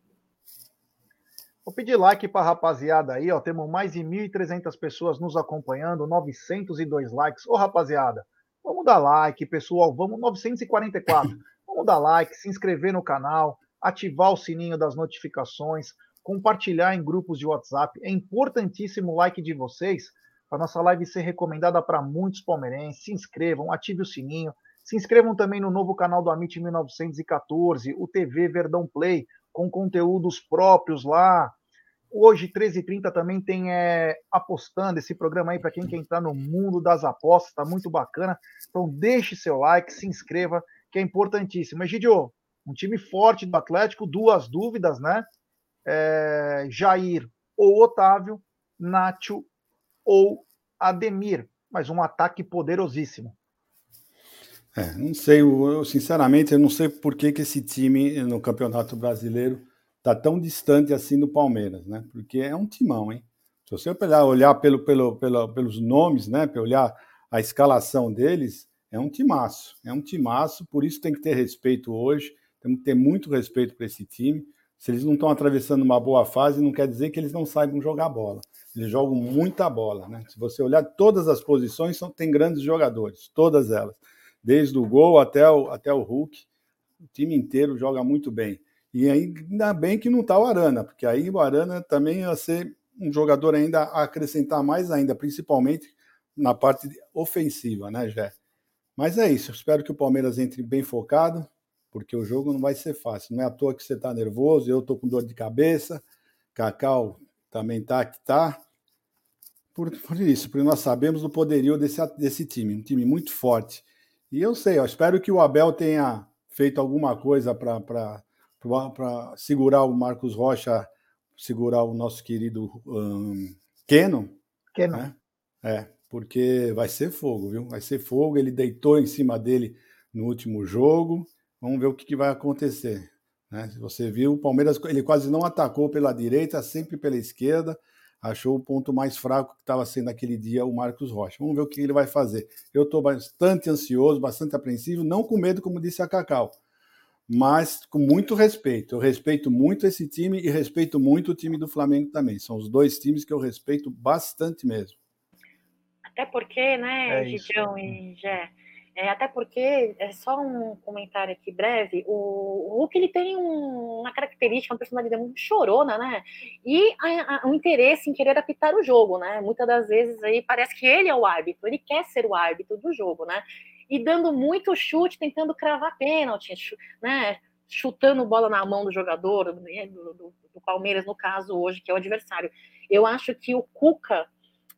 [SPEAKER 1] Vou pedir like para a rapaziada aí, ó. Temos mais de 1.300 pessoas nos acompanhando, 902 likes. Ô, rapaziada, vamos dar like, pessoal. Vamos 944. vamos dar like, se inscrever no canal, ativar o sininho das notificações, compartilhar em grupos de WhatsApp. É importantíssimo o like de vocês para nossa live ser recomendada para muitos palmeirenses. Se inscrevam, ative o sininho. Se inscrevam também no novo canal do Amit 1914, o TV Verdão Play, com conteúdos próprios lá. Hoje, 13h30, também tem é, apostando esse programa aí para quem quer entrar no mundo das apostas, tá muito bacana. Então, deixe seu like, se inscreva, que é importantíssimo. Egidio, um time forte do Atlético, duas dúvidas, né? É, Jair ou Otávio, Nacho ou Ademir, mas um ataque poderosíssimo.
[SPEAKER 2] É, não sei, eu, sinceramente, eu não sei por que, que esse time no Campeonato Brasileiro está tão distante assim do Palmeiras, né? Porque é um timão, hein? Se você olhar, olhar pelo, pelo, pelo, pelos nomes, né? Para olhar a escalação deles, é um timaço, é um timaço, por isso tem que ter respeito hoje, temos que ter muito respeito para esse time. Se eles não estão atravessando uma boa fase, não quer dizer que eles não saibam jogar bola. Eles jogam muita bola, né? Se você olhar todas as posições, são, tem grandes jogadores, todas elas desde o gol até o, até o Hulk. O time inteiro joga muito bem. E ainda bem que não está o Arana, porque aí o Arana também ia ser um jogador ainda a acrescentar mais ainda, principalmente na parte ofensiva, né, Jé? Mas é isso. Espero que o Palmeiras entre bem focado, porque o jogo não vai ser fácil. Não é à toa que você está nervoso, eu estou com dor de cabeça, Cacau também tá que tá. Por, por isso, porque nós sabemos do poderio desse, desse time, um time muito forte. E eu sei, eu espero que o Abel tenha feito alguma coisa para segurar o Marcos Rocha, segurar o nosso querido um, Keno.
[SPEAKER 1] Keno. Né?
[SPEAKER 2] É, porque vai ser fogo, viu? Vai ser fogo. Ele deitou em cima dele no último jogo. Vamos ver o que, que vai acontecer. Né? Se você viu, o Palmeiras ele quase não atacou pela direita, sempre pela esquerda achou o ponto mais fraco que estava sendo aquele dia o Marcos Rocha. Vamos ver o que ele vai fazer. Eu estou bastante ansioso, bastante apreensivo, não com medo, como disse a Cacau, mas com muito respeito. Eu respeito muito esse time e respeito muito o time do Flamengo também. São os dois times que eu respeito bastante mesmo.
[SPEAKER 3] Até porque, né, é Gidião e Gé, é, até porque, é só um comentário aqui breve, o, o Hulk ele tem um, uma característica, uma personalidade muito chorona, né? E o um interesse em querer apitar o jogo, né? Muitas das vezes aí parece que ele é o árbitro, ele quer ser o árbitro do jogo, né? E dando muito chute, tentando cravar pênalti, né? Chutando bola na mão do jogador, né? do, do, do Palmeiras, no caso hoje, que é o adversário. Eu acho que o Cuca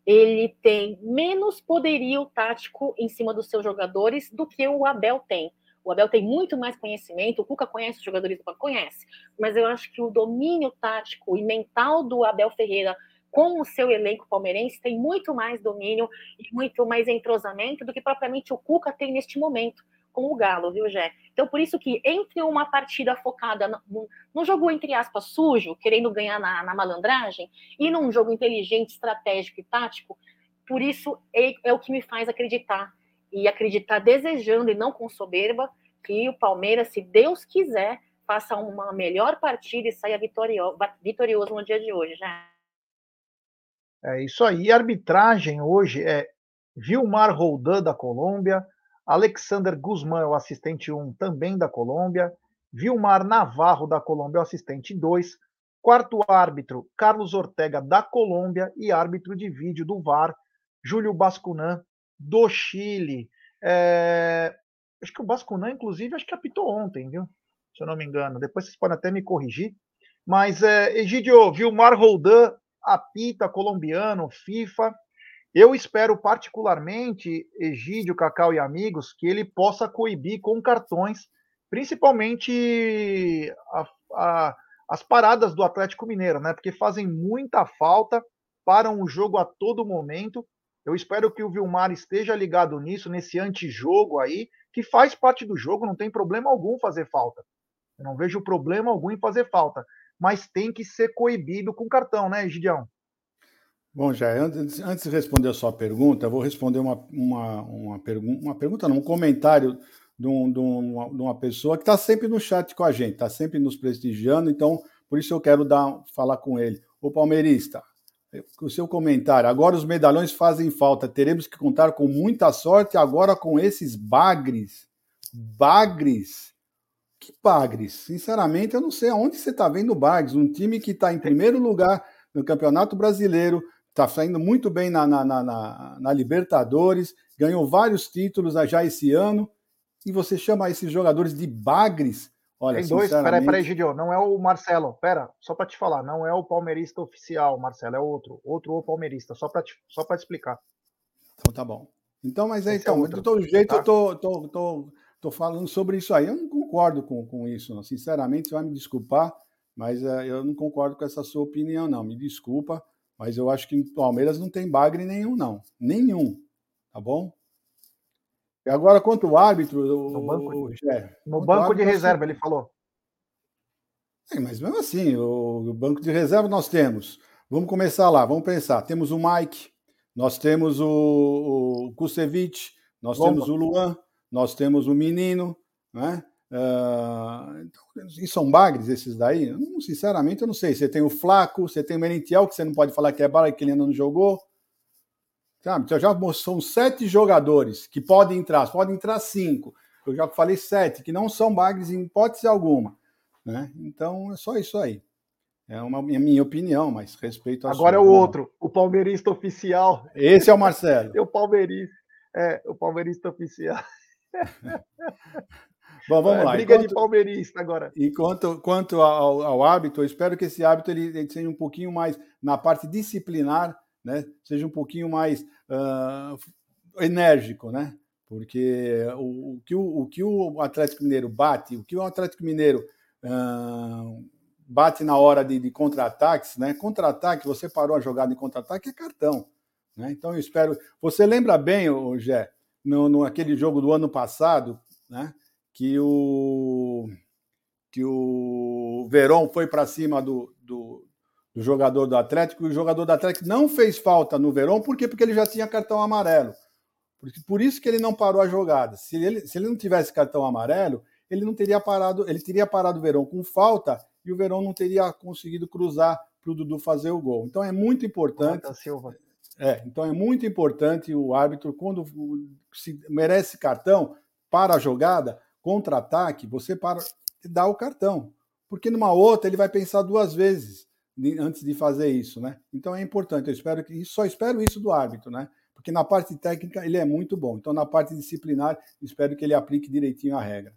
[SPEAKER 3] ele tem menos poderio tático em cima dos seus jogadores do que o Abel tem. O Abel tem muito mais conhecimento, o Cuca conhece os jogadores do Palmeiras, conhece, mas eu acho que o domínio tático e mental do Abel Ferreira com o seu elenco palmeirense tem muito mais domínio e muito mais entrosamento do que propriamente o Cuca tem neste momento com o Galo, viu, Jé? Então, por isso que entre uma partida focada no, no jogo, entre aspas, sujo, querendo ganhar na, na, malandragem, e num jogo inteligente, estratégico e tático, por isso é, é o que me faz acreditar, e acreditar desejando e não com soberba, que o Palmeiras, se Deus quiser, faça uma melhor partida e saia vitorioso, vitorioso no dia de hoje, já.
[SPEAKER 1] É isso aí. A arbitragem hoje é Vilmar Roldan da Colômbia, Alexander Guzmán é o assistente 1 também da Colômbia, Vilmar Navarro da Colômbia é o assistente 2, quarto árbitro Carlos Ortega da Colômbia e árbitro de vídeo do VAR Júlio Bascunan do Chile. É... Acho que o Bascunan, inclusive, acho que apitou ontem, viu? Se eu não me engano. Depois vocês podem até me corrigir. Mas, é, Egidio, Vilmar Roldan apita colombiano, FIFA. Eu espero particularmente, Egídio, Cacau e amigos, que ele possa coibir com cartões, principalmente a, a, as paradas do Atlético Mineiro, né? Porque fazem muita falta, param o jogo a todo momento. Eu espero que o Vilmar esteja ligado nisso, nesse antijogo aí, que faz parte do jogo, não tem problema algum fazer falta. Eu não vejo problema algum em fazer falta, mas tem que ser coibido com cartão, né, Gideão?
[SPEAKER 2] Bom, já antes, antes de responder a sua pergunta, vou responder uma, uma, uma, pergu uma pergunta, não, um comentário de, um, de, uma, de uma pessoa que está sempre no chat com a gente, está sempre nos prestigiando, então por isso eu quero dar, falar com ele. O palmeirista, o seu comentário. Agora os medalhões fazem falta, teremos que contar com muita sorte agora com esses bagres. Bagres? Que bagres? Sinceramente, eu não sei aonde você está vendo bagres. Um time que está em primeiro lugar no Campeonato Brasileiro, está saindo muito bem na, na, na, na, Libertadores, ganhou vários títulos já esse ano, e você chama esses jogadores de bagres.
[SPEAKER 1] Olha, Tem dois, peraí, peraí, Gidio, não é o Marcelo, pera, só para te falar, não é o palmeirista oficial, Marcelo, é outro, outro o palmeirista, só para te, só te explicar.
[SPEAKER 2] Então tá bom. Então, mas é, então, é de todo jeito tá? eu tô, tô, tô, tô falando sobre isso aí. Eu não concordo com, com isso, não. sinceramente, você vai me desculpar, mas uh, eu não concordo com essa sua opinião, não. Me desculpa, mas eu acho que em Palmeiras não tem bagre nenhum, não. Nenhum. Tá bom? E agora, quanto ao árbitro.
[SPEAKER 1] No banco, de, no banco de reserva, ele falou.
[SPEAKER 2] É, mas mesmo assim, o, o, banco de reserva nós temos. Vamos começar lá, vamos pensar. Temos o Mike, nós temos o, o Kusevich, nós Lomba. temos o Luan, nós temos o Menino, né? Uh, e são bagres esses daí? Não, sinceramente, eu não sei. Você tem o Flaco, você tem o Merentiel, que você não pode falar que é bala, que ele ainda não jogou. Sabe? Então, já são sete jogadores que podem entrar, podem entrar cinco. Eu já falei sete, que não são bagres em hipótese alguma. Né? Então, é só isso aí. É uma é minha opinião, mas respeito
[SPEAKER 1] a Agora é o outro, o palmeirista oficial.
[SPEAKER 2] Esse é o Marcelo.
[SPEAKER 1] é o palmeirista. É, o palmeirista oficial.
[SPEAKER 2] Bom, vamos é, lá.
[SPEAKER 1] Briga enquanto, de palmeirista agora.
[SPEAKER 2] E quanto, quanto ao, ao, hábito, eu espero que esse hábito ele, ele, seja um pouquinho mais na parte disciplinar, né? Seja um pouquinho mais uh, enérgico, né? Porque o, o, que o, o, que o Atlético Mineiro bate, o que o Atlético Mineiro uh, bate na hora de, de contra-ataques, né? Contra-ataque, você parou a jogada em contra-ataque, é cartão. Né? Então eu espero. Você lembra bem, Gé, no, no aquele jogo do ano passado, né? Que o que o Verón foi para cima do, do, do, jogador do Atlético e o jogador do Atlético não fez falta no Verón, por quê? Porque ele já tinha cartão amarelo. Por, por isso que ele não parou a jogada. Se ele, se ele não tivesse cartão amarelo, ele não teria parado, ele teria parado o Verón com falta e o Verón não teria conseguido cruzar para o Dudu fazer o gol. Então é muito importante. Silva. É, então é muito importante o árbitro, quando se merece cartão, para a jogada, contra-ataque, você para dá o cartão. Porque numa outra ele vai pensar duas vezes antes de fazer isso, né? Então é importante. Eu espero que só espero isso do árbitro, né? Porque na parte técnica ele é muito bom. Então na parte disciplinar espero que ele aplique direitinho a regra.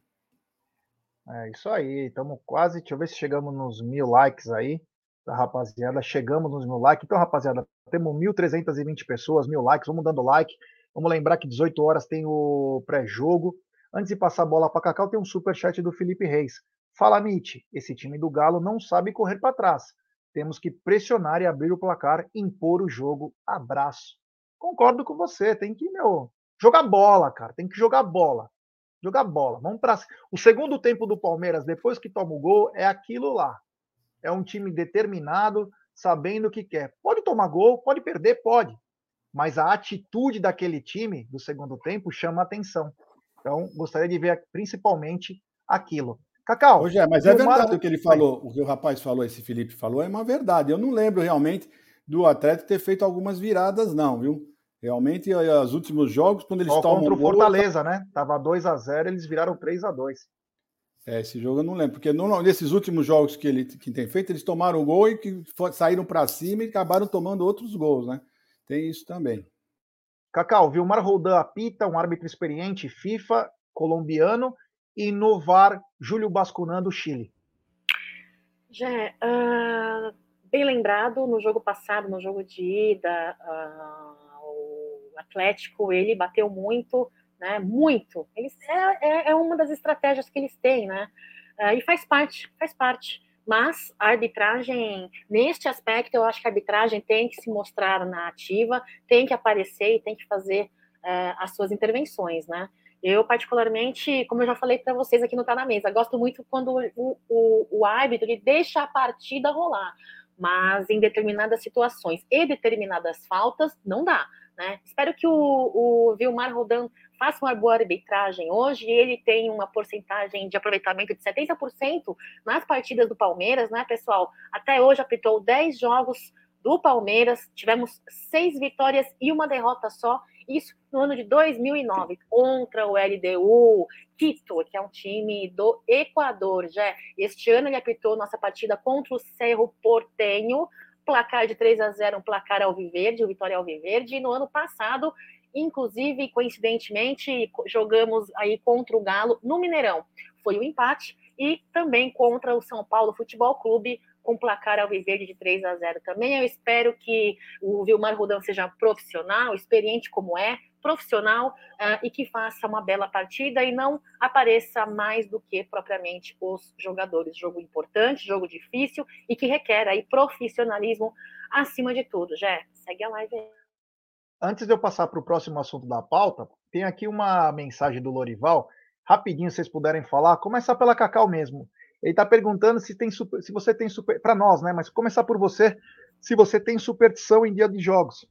[SPEAKER 1] É isso aí. Estamos quase. Deixa eu ver se chegamos nos mil likes aí da rapaziada. Chegamos nos mil likes. Então, rapaziada, temos 1.320 pessoas, mil likes. Vamos dando like. Vamos lembrar que 18 horas tem o pré-jogo. Antes de passar a bola para Cacau, tem um super chat do Felipe Reis. Fala, Mitch, esse time do Galo não sabe correr para trás. Temos que pressionar e abrir o placar, impor o jogo. Abraço. Concordo com você, tem que, meu, jogar bola, cara. Tem que jogar bola. Jogar bola. Vamos para O segundo tempo do Palmeiras, depois que toma o gol, é aquilo lá. É um time determinado, sabendo o que quer. Pode tomar gol, pode perder, pode. Mas a atitude daquele time do segundo tempo chama atenção. Então, gostaria de ver principalmente aquilo. Cacau.
[SPEAKER 2] Hoje é, mas é verdade o que ele falou, o que o rapaz falou, esse Felipe falou, é uma verdade. Eu não lembro realmente do Atlético ter feito algumas viradas, não, viu? Realmente, os últimos jogos, quando eles Só tomam.
[SPEAKER 1] Contra o Fortaleza, né? Tava 2 a 0 eles viraram 3 a 2
[SPEAKER 2] É, esse jogo eu não lembro, porque no, nesses últimos jogos que ele que tem feito, eles tomaram o gol e que saíram para cima e acabaram tomando outros gols, né? Tem isso também.
[SPEAKER 1] Cacau, Vilmar Roldan apita, um árbitro experiente, FIFA, colombiano, e no VAR, Júlio Bascunan, do Chile.
[SPEAKER 3] Já, uh, bem lembrado, no jogo passado, no jogo de ida, uh, o Atlético, ele bateu muito, né, muito. Eles, é, é, é, uma das estratégias que eles têm, né, uh, e faz parte, faz parte. Mas a arbitragem, neste aspecto, eu acho que a arbitragem tem que se mostrar na ativa, tem que aparecer e tem que fazer uh, as suas intervenções, né? Eu, particularmente, como eu já falei para vocês aqui no Tá na Mesa, gosto muito quando o, o, o árbitro deixa a partida rolar, mas em determinadas situações e determinadas faltas, não dá. Né? Espero que o, o Vilmar Rodan faça uma boa arbitragem hoje. Ele tem uma porcentagem de aproveitamento de 70% nas partidas do Palmeiras, né, pessoal? Até hoje apitou 10 jogos do Palmeiras, tivemos seis vitórias e uma derrota só. Isso no ano de 2009, contra o LDU Quito, que é um time do Equador. Já este ano ele apitou nossa partida contra o Cerro Portenho, placar de 3 a 0, um placar alviverde, o Vitória Alviverde, e no ano passado, inclusive, coincidentemente, jogamos aí contra o Galo no Mineirão. Foi o um empate e também contra o São Paulo Futebol Clube com placar alviverde de 3 a 0 também. Eu espero que o Vilmar Rudão seja profissional, experiente como é, profissional uh, e que faça uma bela partida e não apareça mais do que propriamente os jogadores. Jogo importante, jogo difícil e que requer aí profissionalismo acima de tudo. Já segue a live aí.
[SPEAKER 1] Antes de eu passar para o próximo assunto da pauta, tem aqui uma mensagem do Lorival. Rapidinho, vocês puderem falar. Começar pela Cacau mesmo. Ele está perguntando se tem super, se você tem super para nós, né? Mas começar por você, se você tem superstição em dia de jogos.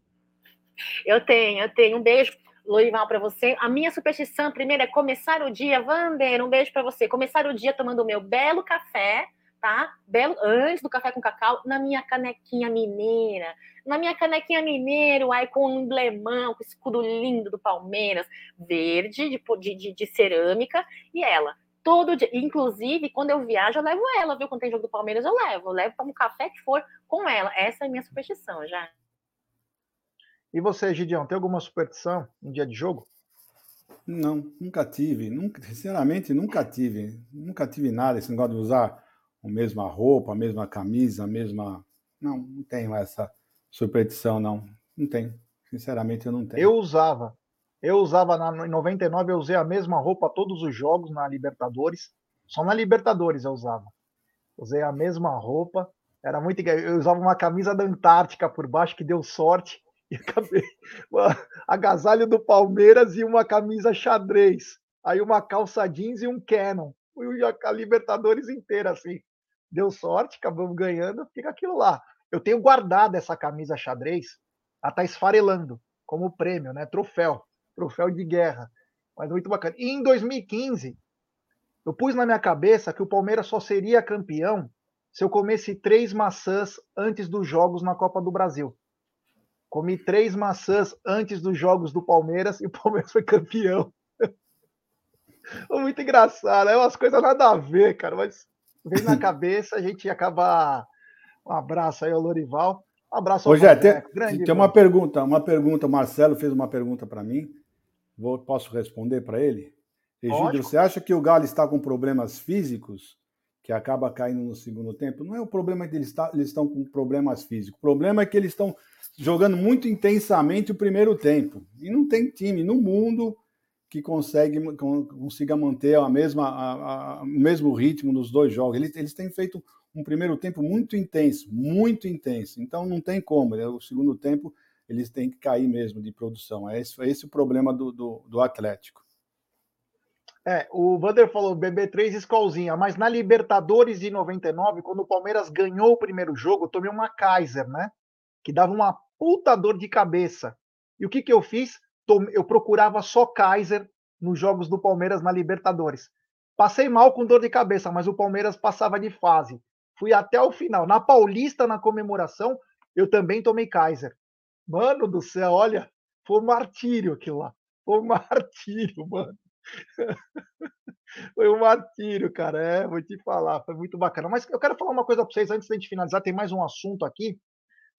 [SPEAKER 3] Eu tenho, eu tenho. Um beijo, Loival, para você. A minha superstição primeiro é começar o dia, Vander, um beijo para você. Começar o dia tomando o meu belo café, tá? Belo antes do café com cacau, na minha canequinha mineira. Na minha canequinha mineiro, aí com um emblemão, com escudo lindo do Palmeiras, verde, de, de, de cerâmica, e ela todo dia. Inclusive, quando eu viajo, eu levo ela, viu? Quando tem jogo do Palmeiras, eu levo. Eu levo para um café que for com ela. Essa é a minha superstição, já.
[SPEAKER 1] E você, Gideão, tem alguma superstição em dia de jogo?
[SPEAKER 2] Não, nunca tive. Nunca, sinceramente, nunca tive. Nunca tive nada. Esse negócio de usar a mesma roupa, a mesma camisa, a mesma. Não, não tenho essa superstição, não. Não tenho. Sinceramente, eu não tenho.
[SPEAKER 1] Eu usava. Eu usava na, em 99, eu usei a mesma roupa todos os jogos na Libertadores. Só na Libertadores eu usava. Usei a mesma roupa. Era muito. Eu usava uma camisa da Antártica por baixo, que deu sorte. E acabei. Agasalho do Palmeiras e uma camisa xadrez. Aí uma calça jeans e um Canon. E a Libertadores inteira, assim. Deu sorte, acabamos ganhando, fica aquilo lá. Eu tenho guardado essa camisa xadrez, ela tá esfarelando, como prêmio, né? Troféu troféu de guerra. Mas muito bacana. E em 2015, eu pus na minha cabeça que o Palmeiras só seria campeão se eu comesse três maçãs antes dos jogos na Copa do Brasil. Comi três maçãs antes dos jogos do Palmeiras e o Palmeiras foi campeão. Muito engraçado, é umas coisas nada a ver, cara, mas vem na cabeça, a gente acaba. Um abraço aí ao Lorival. Um abraço ao
[SPEAKER 2] Hoje é, tem, Grande, tem uma pergunta, uma pergunta, o Marcelo fez uma pergunta para mim. Vou, posso responder para ele? Egídio, você acha que o Galo está com problemas físicos que acaba caindo no segundo tempo? Não é o problema que eles, está, eles estão com problemas físicos. O problema é que eles estão jogando muito intensamente o primeiro tempo. E não tem time no mundo que consegue, consiga manter a mesma, a, a, o mesmo ritmo nos dois jogos. Eles, eles têm feito um primeiro tempo muito intenso, muito intenso. Então não tem como. Né? O segundo tempo eles têm que cair mesmo de produção. É esse, é esse o problema do, do, do Atlético.
[SPEAKER 1] É, o Vander falou BB3 escolzinha, mas na Libertadores de 99, quando o Palmeiras ganhou o primeiro jogo, eu tomei uma Kaiser, né? Que dava uma puta dor de cabeça. E o que, que eu fiz? Eu procurava só Kaiser nos jogos do Palmeiras na Libertadores. Passei mal com dor de cabeça, mas o Palmeiras passava de fase. Fui até o final. Na Paulista, na comemoração, eu também tomei Kaiser. Mano do céu, olha, foi um martírio aquilo lá. Foi um martírio, mano. foi um martírio, cara. É, vou te falar, foi muito bacana. Mas eu quero falar uma coisa para vocês antes de a gente finalizar. Tem mais um assunto aqui,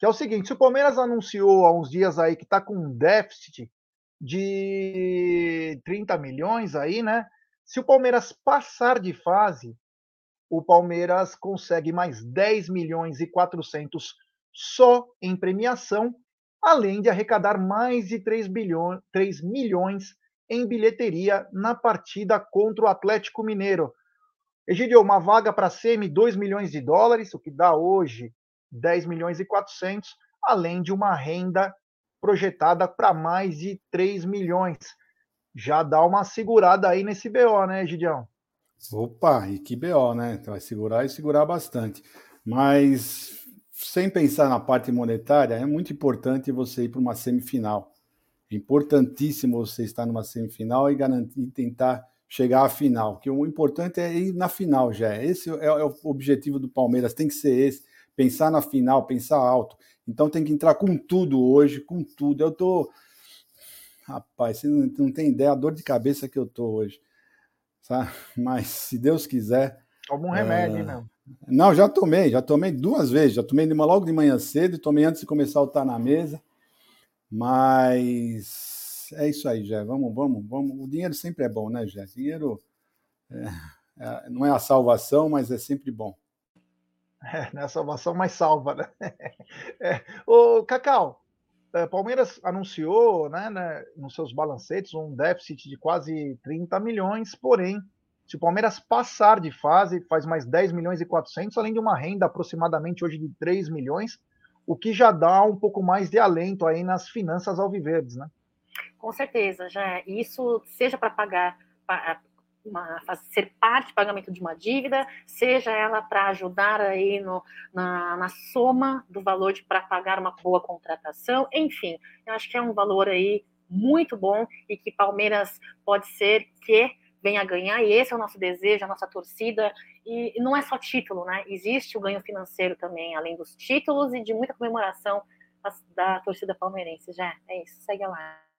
[SPEAKER 1] que é o seguinte: se o Palmeiras anunciou há uns dias aí que está com um déficit de 30 milhões aí, né? Se o Palmeiras passar de fase, o Palmeiras consegue mais 10 milhões e 400 só em premiação além de arrecadar mais de 3, bilhões, 3 milhões em bilheteria na partida contra o Atlético Mineiro. Egidio, uma vaga para semi, 2 milhões de dólares, o que dá hoje 10 milhões e 400, além de uma renda projetada para mais de 3 milhões. Já dá uma segurada aí nesse BO, né, Gideão?
[SPEAKER 2] Opa, e que BO, né? Vai segurar e segurar bastante. Mas sem pensar na parte monetária, é muito importante você ir para uma semifinal. É importantíssimo você estar numa semifinal e garantir tentar chegar à final. Que o importante é ir na final já. Esse é, é o objetivo do Palmeiras, tem que ser esse. Pensar na final, pensar alto. Então tem que entrar com tudo hoje, com tudo. Eu tô. Rapaz, você não, não tem ideia a dor de cabeça que eu tô hoje. Sabe? Mas se Deus quiser.
[SPEAKER 1] Toma um remédio, é... não.
[SPEAKER 2] Não, já tomei, já tomei duas vezes. Já tomei logo de manhã cedo e tomei antes de começar a estar na mesa. Mas é isso aí, Jé. Vamos, vamos, vamos. O dinheiro sempre é bom, né, Jé? Dinheiro é, é, não é a salvação, mas é sempre bom.
[SPEAKER 1] É, não é salvação, mas salva, né? É. Ô, Cacau, é, Palmeiras anunciou, né, né, nos seus balancetes, um déficit de quase 30 milhões, porém, se o Palmeiras passar de fase, faz mais 10 milhões e 400, além de uma renda aproximadamente hoje de 3 milhões, o que já dá um pouco mais de alento aí nas finanças alviverdes, né?
[SPEAKER 3] Com certeza, já isso seja para pagar uma, ser parte do pagamento de uma dívida, seja ela para ajudar aí no, na, na, soma do valor para pagar uma boa contratação, enfim, eu acho que é um valor aí muito bom e que Palmeiras pode ser que venha ganhar, e esse é o nosso desejo, a nossa torcida, e, não é só título, né? Existe o ganho financeiro também, além dos títulos e de muita comemoração da torcida palmeirense. Já é isso, segue lá.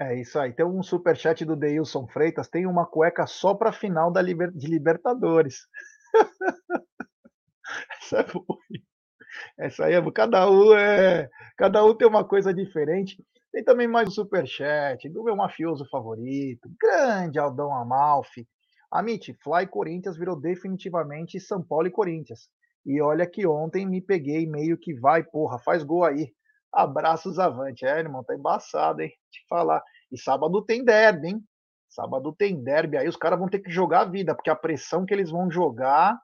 [SPEAKER 1] É isso aí. Tem um superchat do Deilson Freitas. Tem uma cueca só para final da liber... de Libertadores. Essa é boa. Essa aí é cada um é cada um tem uma coisa diferente. Tem também mais um superchat do meu mafioso favorito, grande Aldão Amalfi. Amit, Fly Corinthians virou definitivamente São Paulo e Corinthians. E olha que ontem me peguei meio que vai, porra, faz gol aí. Abraços avante. É, irmão, tá embaçado, hein? Te falar. E sábado tem derby, hein? Sábado tem derby. Aí os caras vão ter que jogar a vida, porque a pressão que eles vão jogar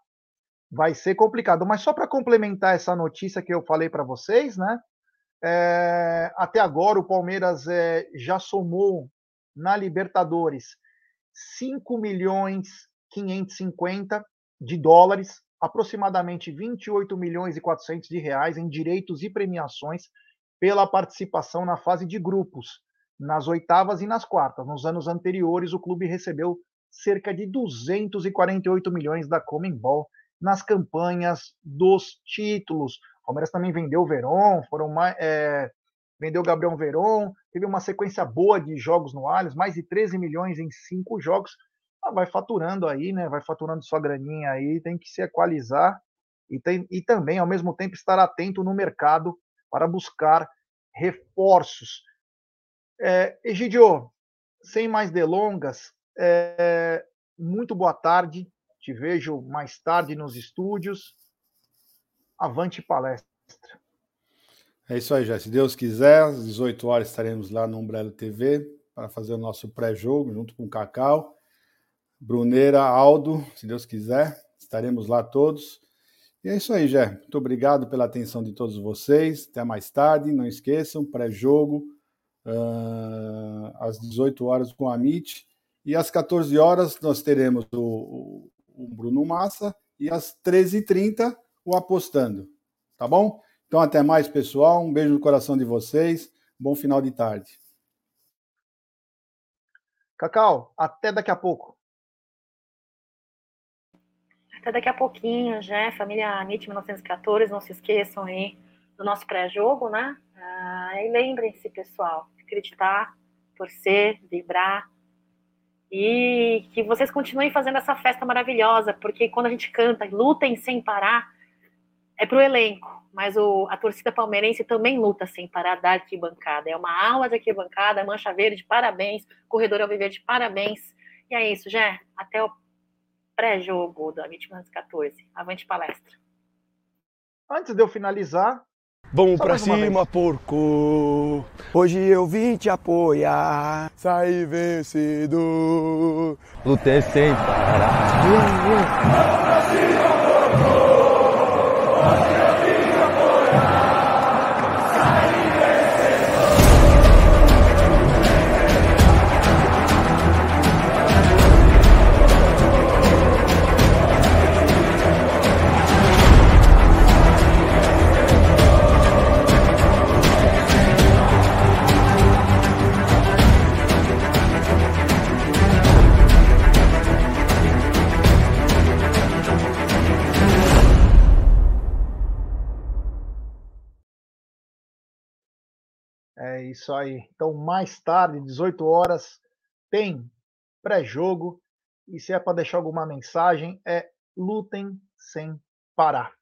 [SPEAKER 1] vai ser complicado. Mas só para complementar essa notícia que eu falei para vocês, né? É, até agora o Palmeiras é, já somou na Libertadores 5 milhões 550 de dólares, aproximadamente 28 milhões e 400 de reais em direitos e premiações pela participação na fase de grupos, nas oitavas e nas quartas. Nos anos anteriores, o clube recebeu cerca de 248 milhões da Comembol nas campanhas dos títulos. O Palmeiras também vendeu o Verón, foram mais, é, vendeu o Gabriel Verón, teve uma sequência boa de jogos no Allianz, mais de 13 milhões em cinco jogos. Ah, vai faturando aí, né? Vai faturando sua graninha aí, tem que se equalizar e, tem, e também, ao mesmo tempo, estar atento no mercado para buscar reforços. É, Egidio, sem mais delongas, é, muito boa tarde. Te vejo mais tarde nos estúdios. Avante palestra.
[SPEAKER 2] É isso aí, já. Se Deus quiser, às 18 horas estaremos lá no Umbrella TV para fazer o nosso pré-jogo junto com o Cacau, Bruneira, Aldo, se Deus quiser, estaremos lá todos. E é isso aí, Jé. Muito obrigado pela atenção de todos vocês. Até mais tarde. Não esqueçam, pré-jogo, uh, às 18 horas com a MIT. E às 14 horas nós teremos o, o Bruno Massa. E às 13h30 o Apostando. Tá bom? Então até mais, pessoal. Um beijo no coração de vocês. Bom final de tarde.
[SPEAKER 1] Cacau, até daqui a pouco.
[SPEAKER 3] Até daqui a pouquinho, já, família NIT 1914, não se esqueçam aí do nosso pré-jogo, né? Ah, e lembrem-se, pessoal, acreditar, torcer, vibrar e que vocês continuem fazendo essa festa maravilhosa, porque quando a gente canta, lutem sem parar, é pro elenco, mas o, a torcida palmeirense também luta sem parar da arquibancada. É uma aula de arquibancada, Mancha Verde, parabéns, Corredor Alviverde, parabéns. E é isso, já. Até o pré-jogo da Vítima 14. Avante palestra.
[SPEAKER 1] Antes de eu finalizar,
[SPEAKER 4] Vamos pra cima, porco. Hoje eu vim te apoiar. Saí vencedor. Lutei sem parar. Vamos pra cima, porco.
[SPEAKER 1] Isso aí. Então, mais tarde, 18 horas, tem pré-jogo. E se é para deixar alguma mensagem, é lutem sem parar.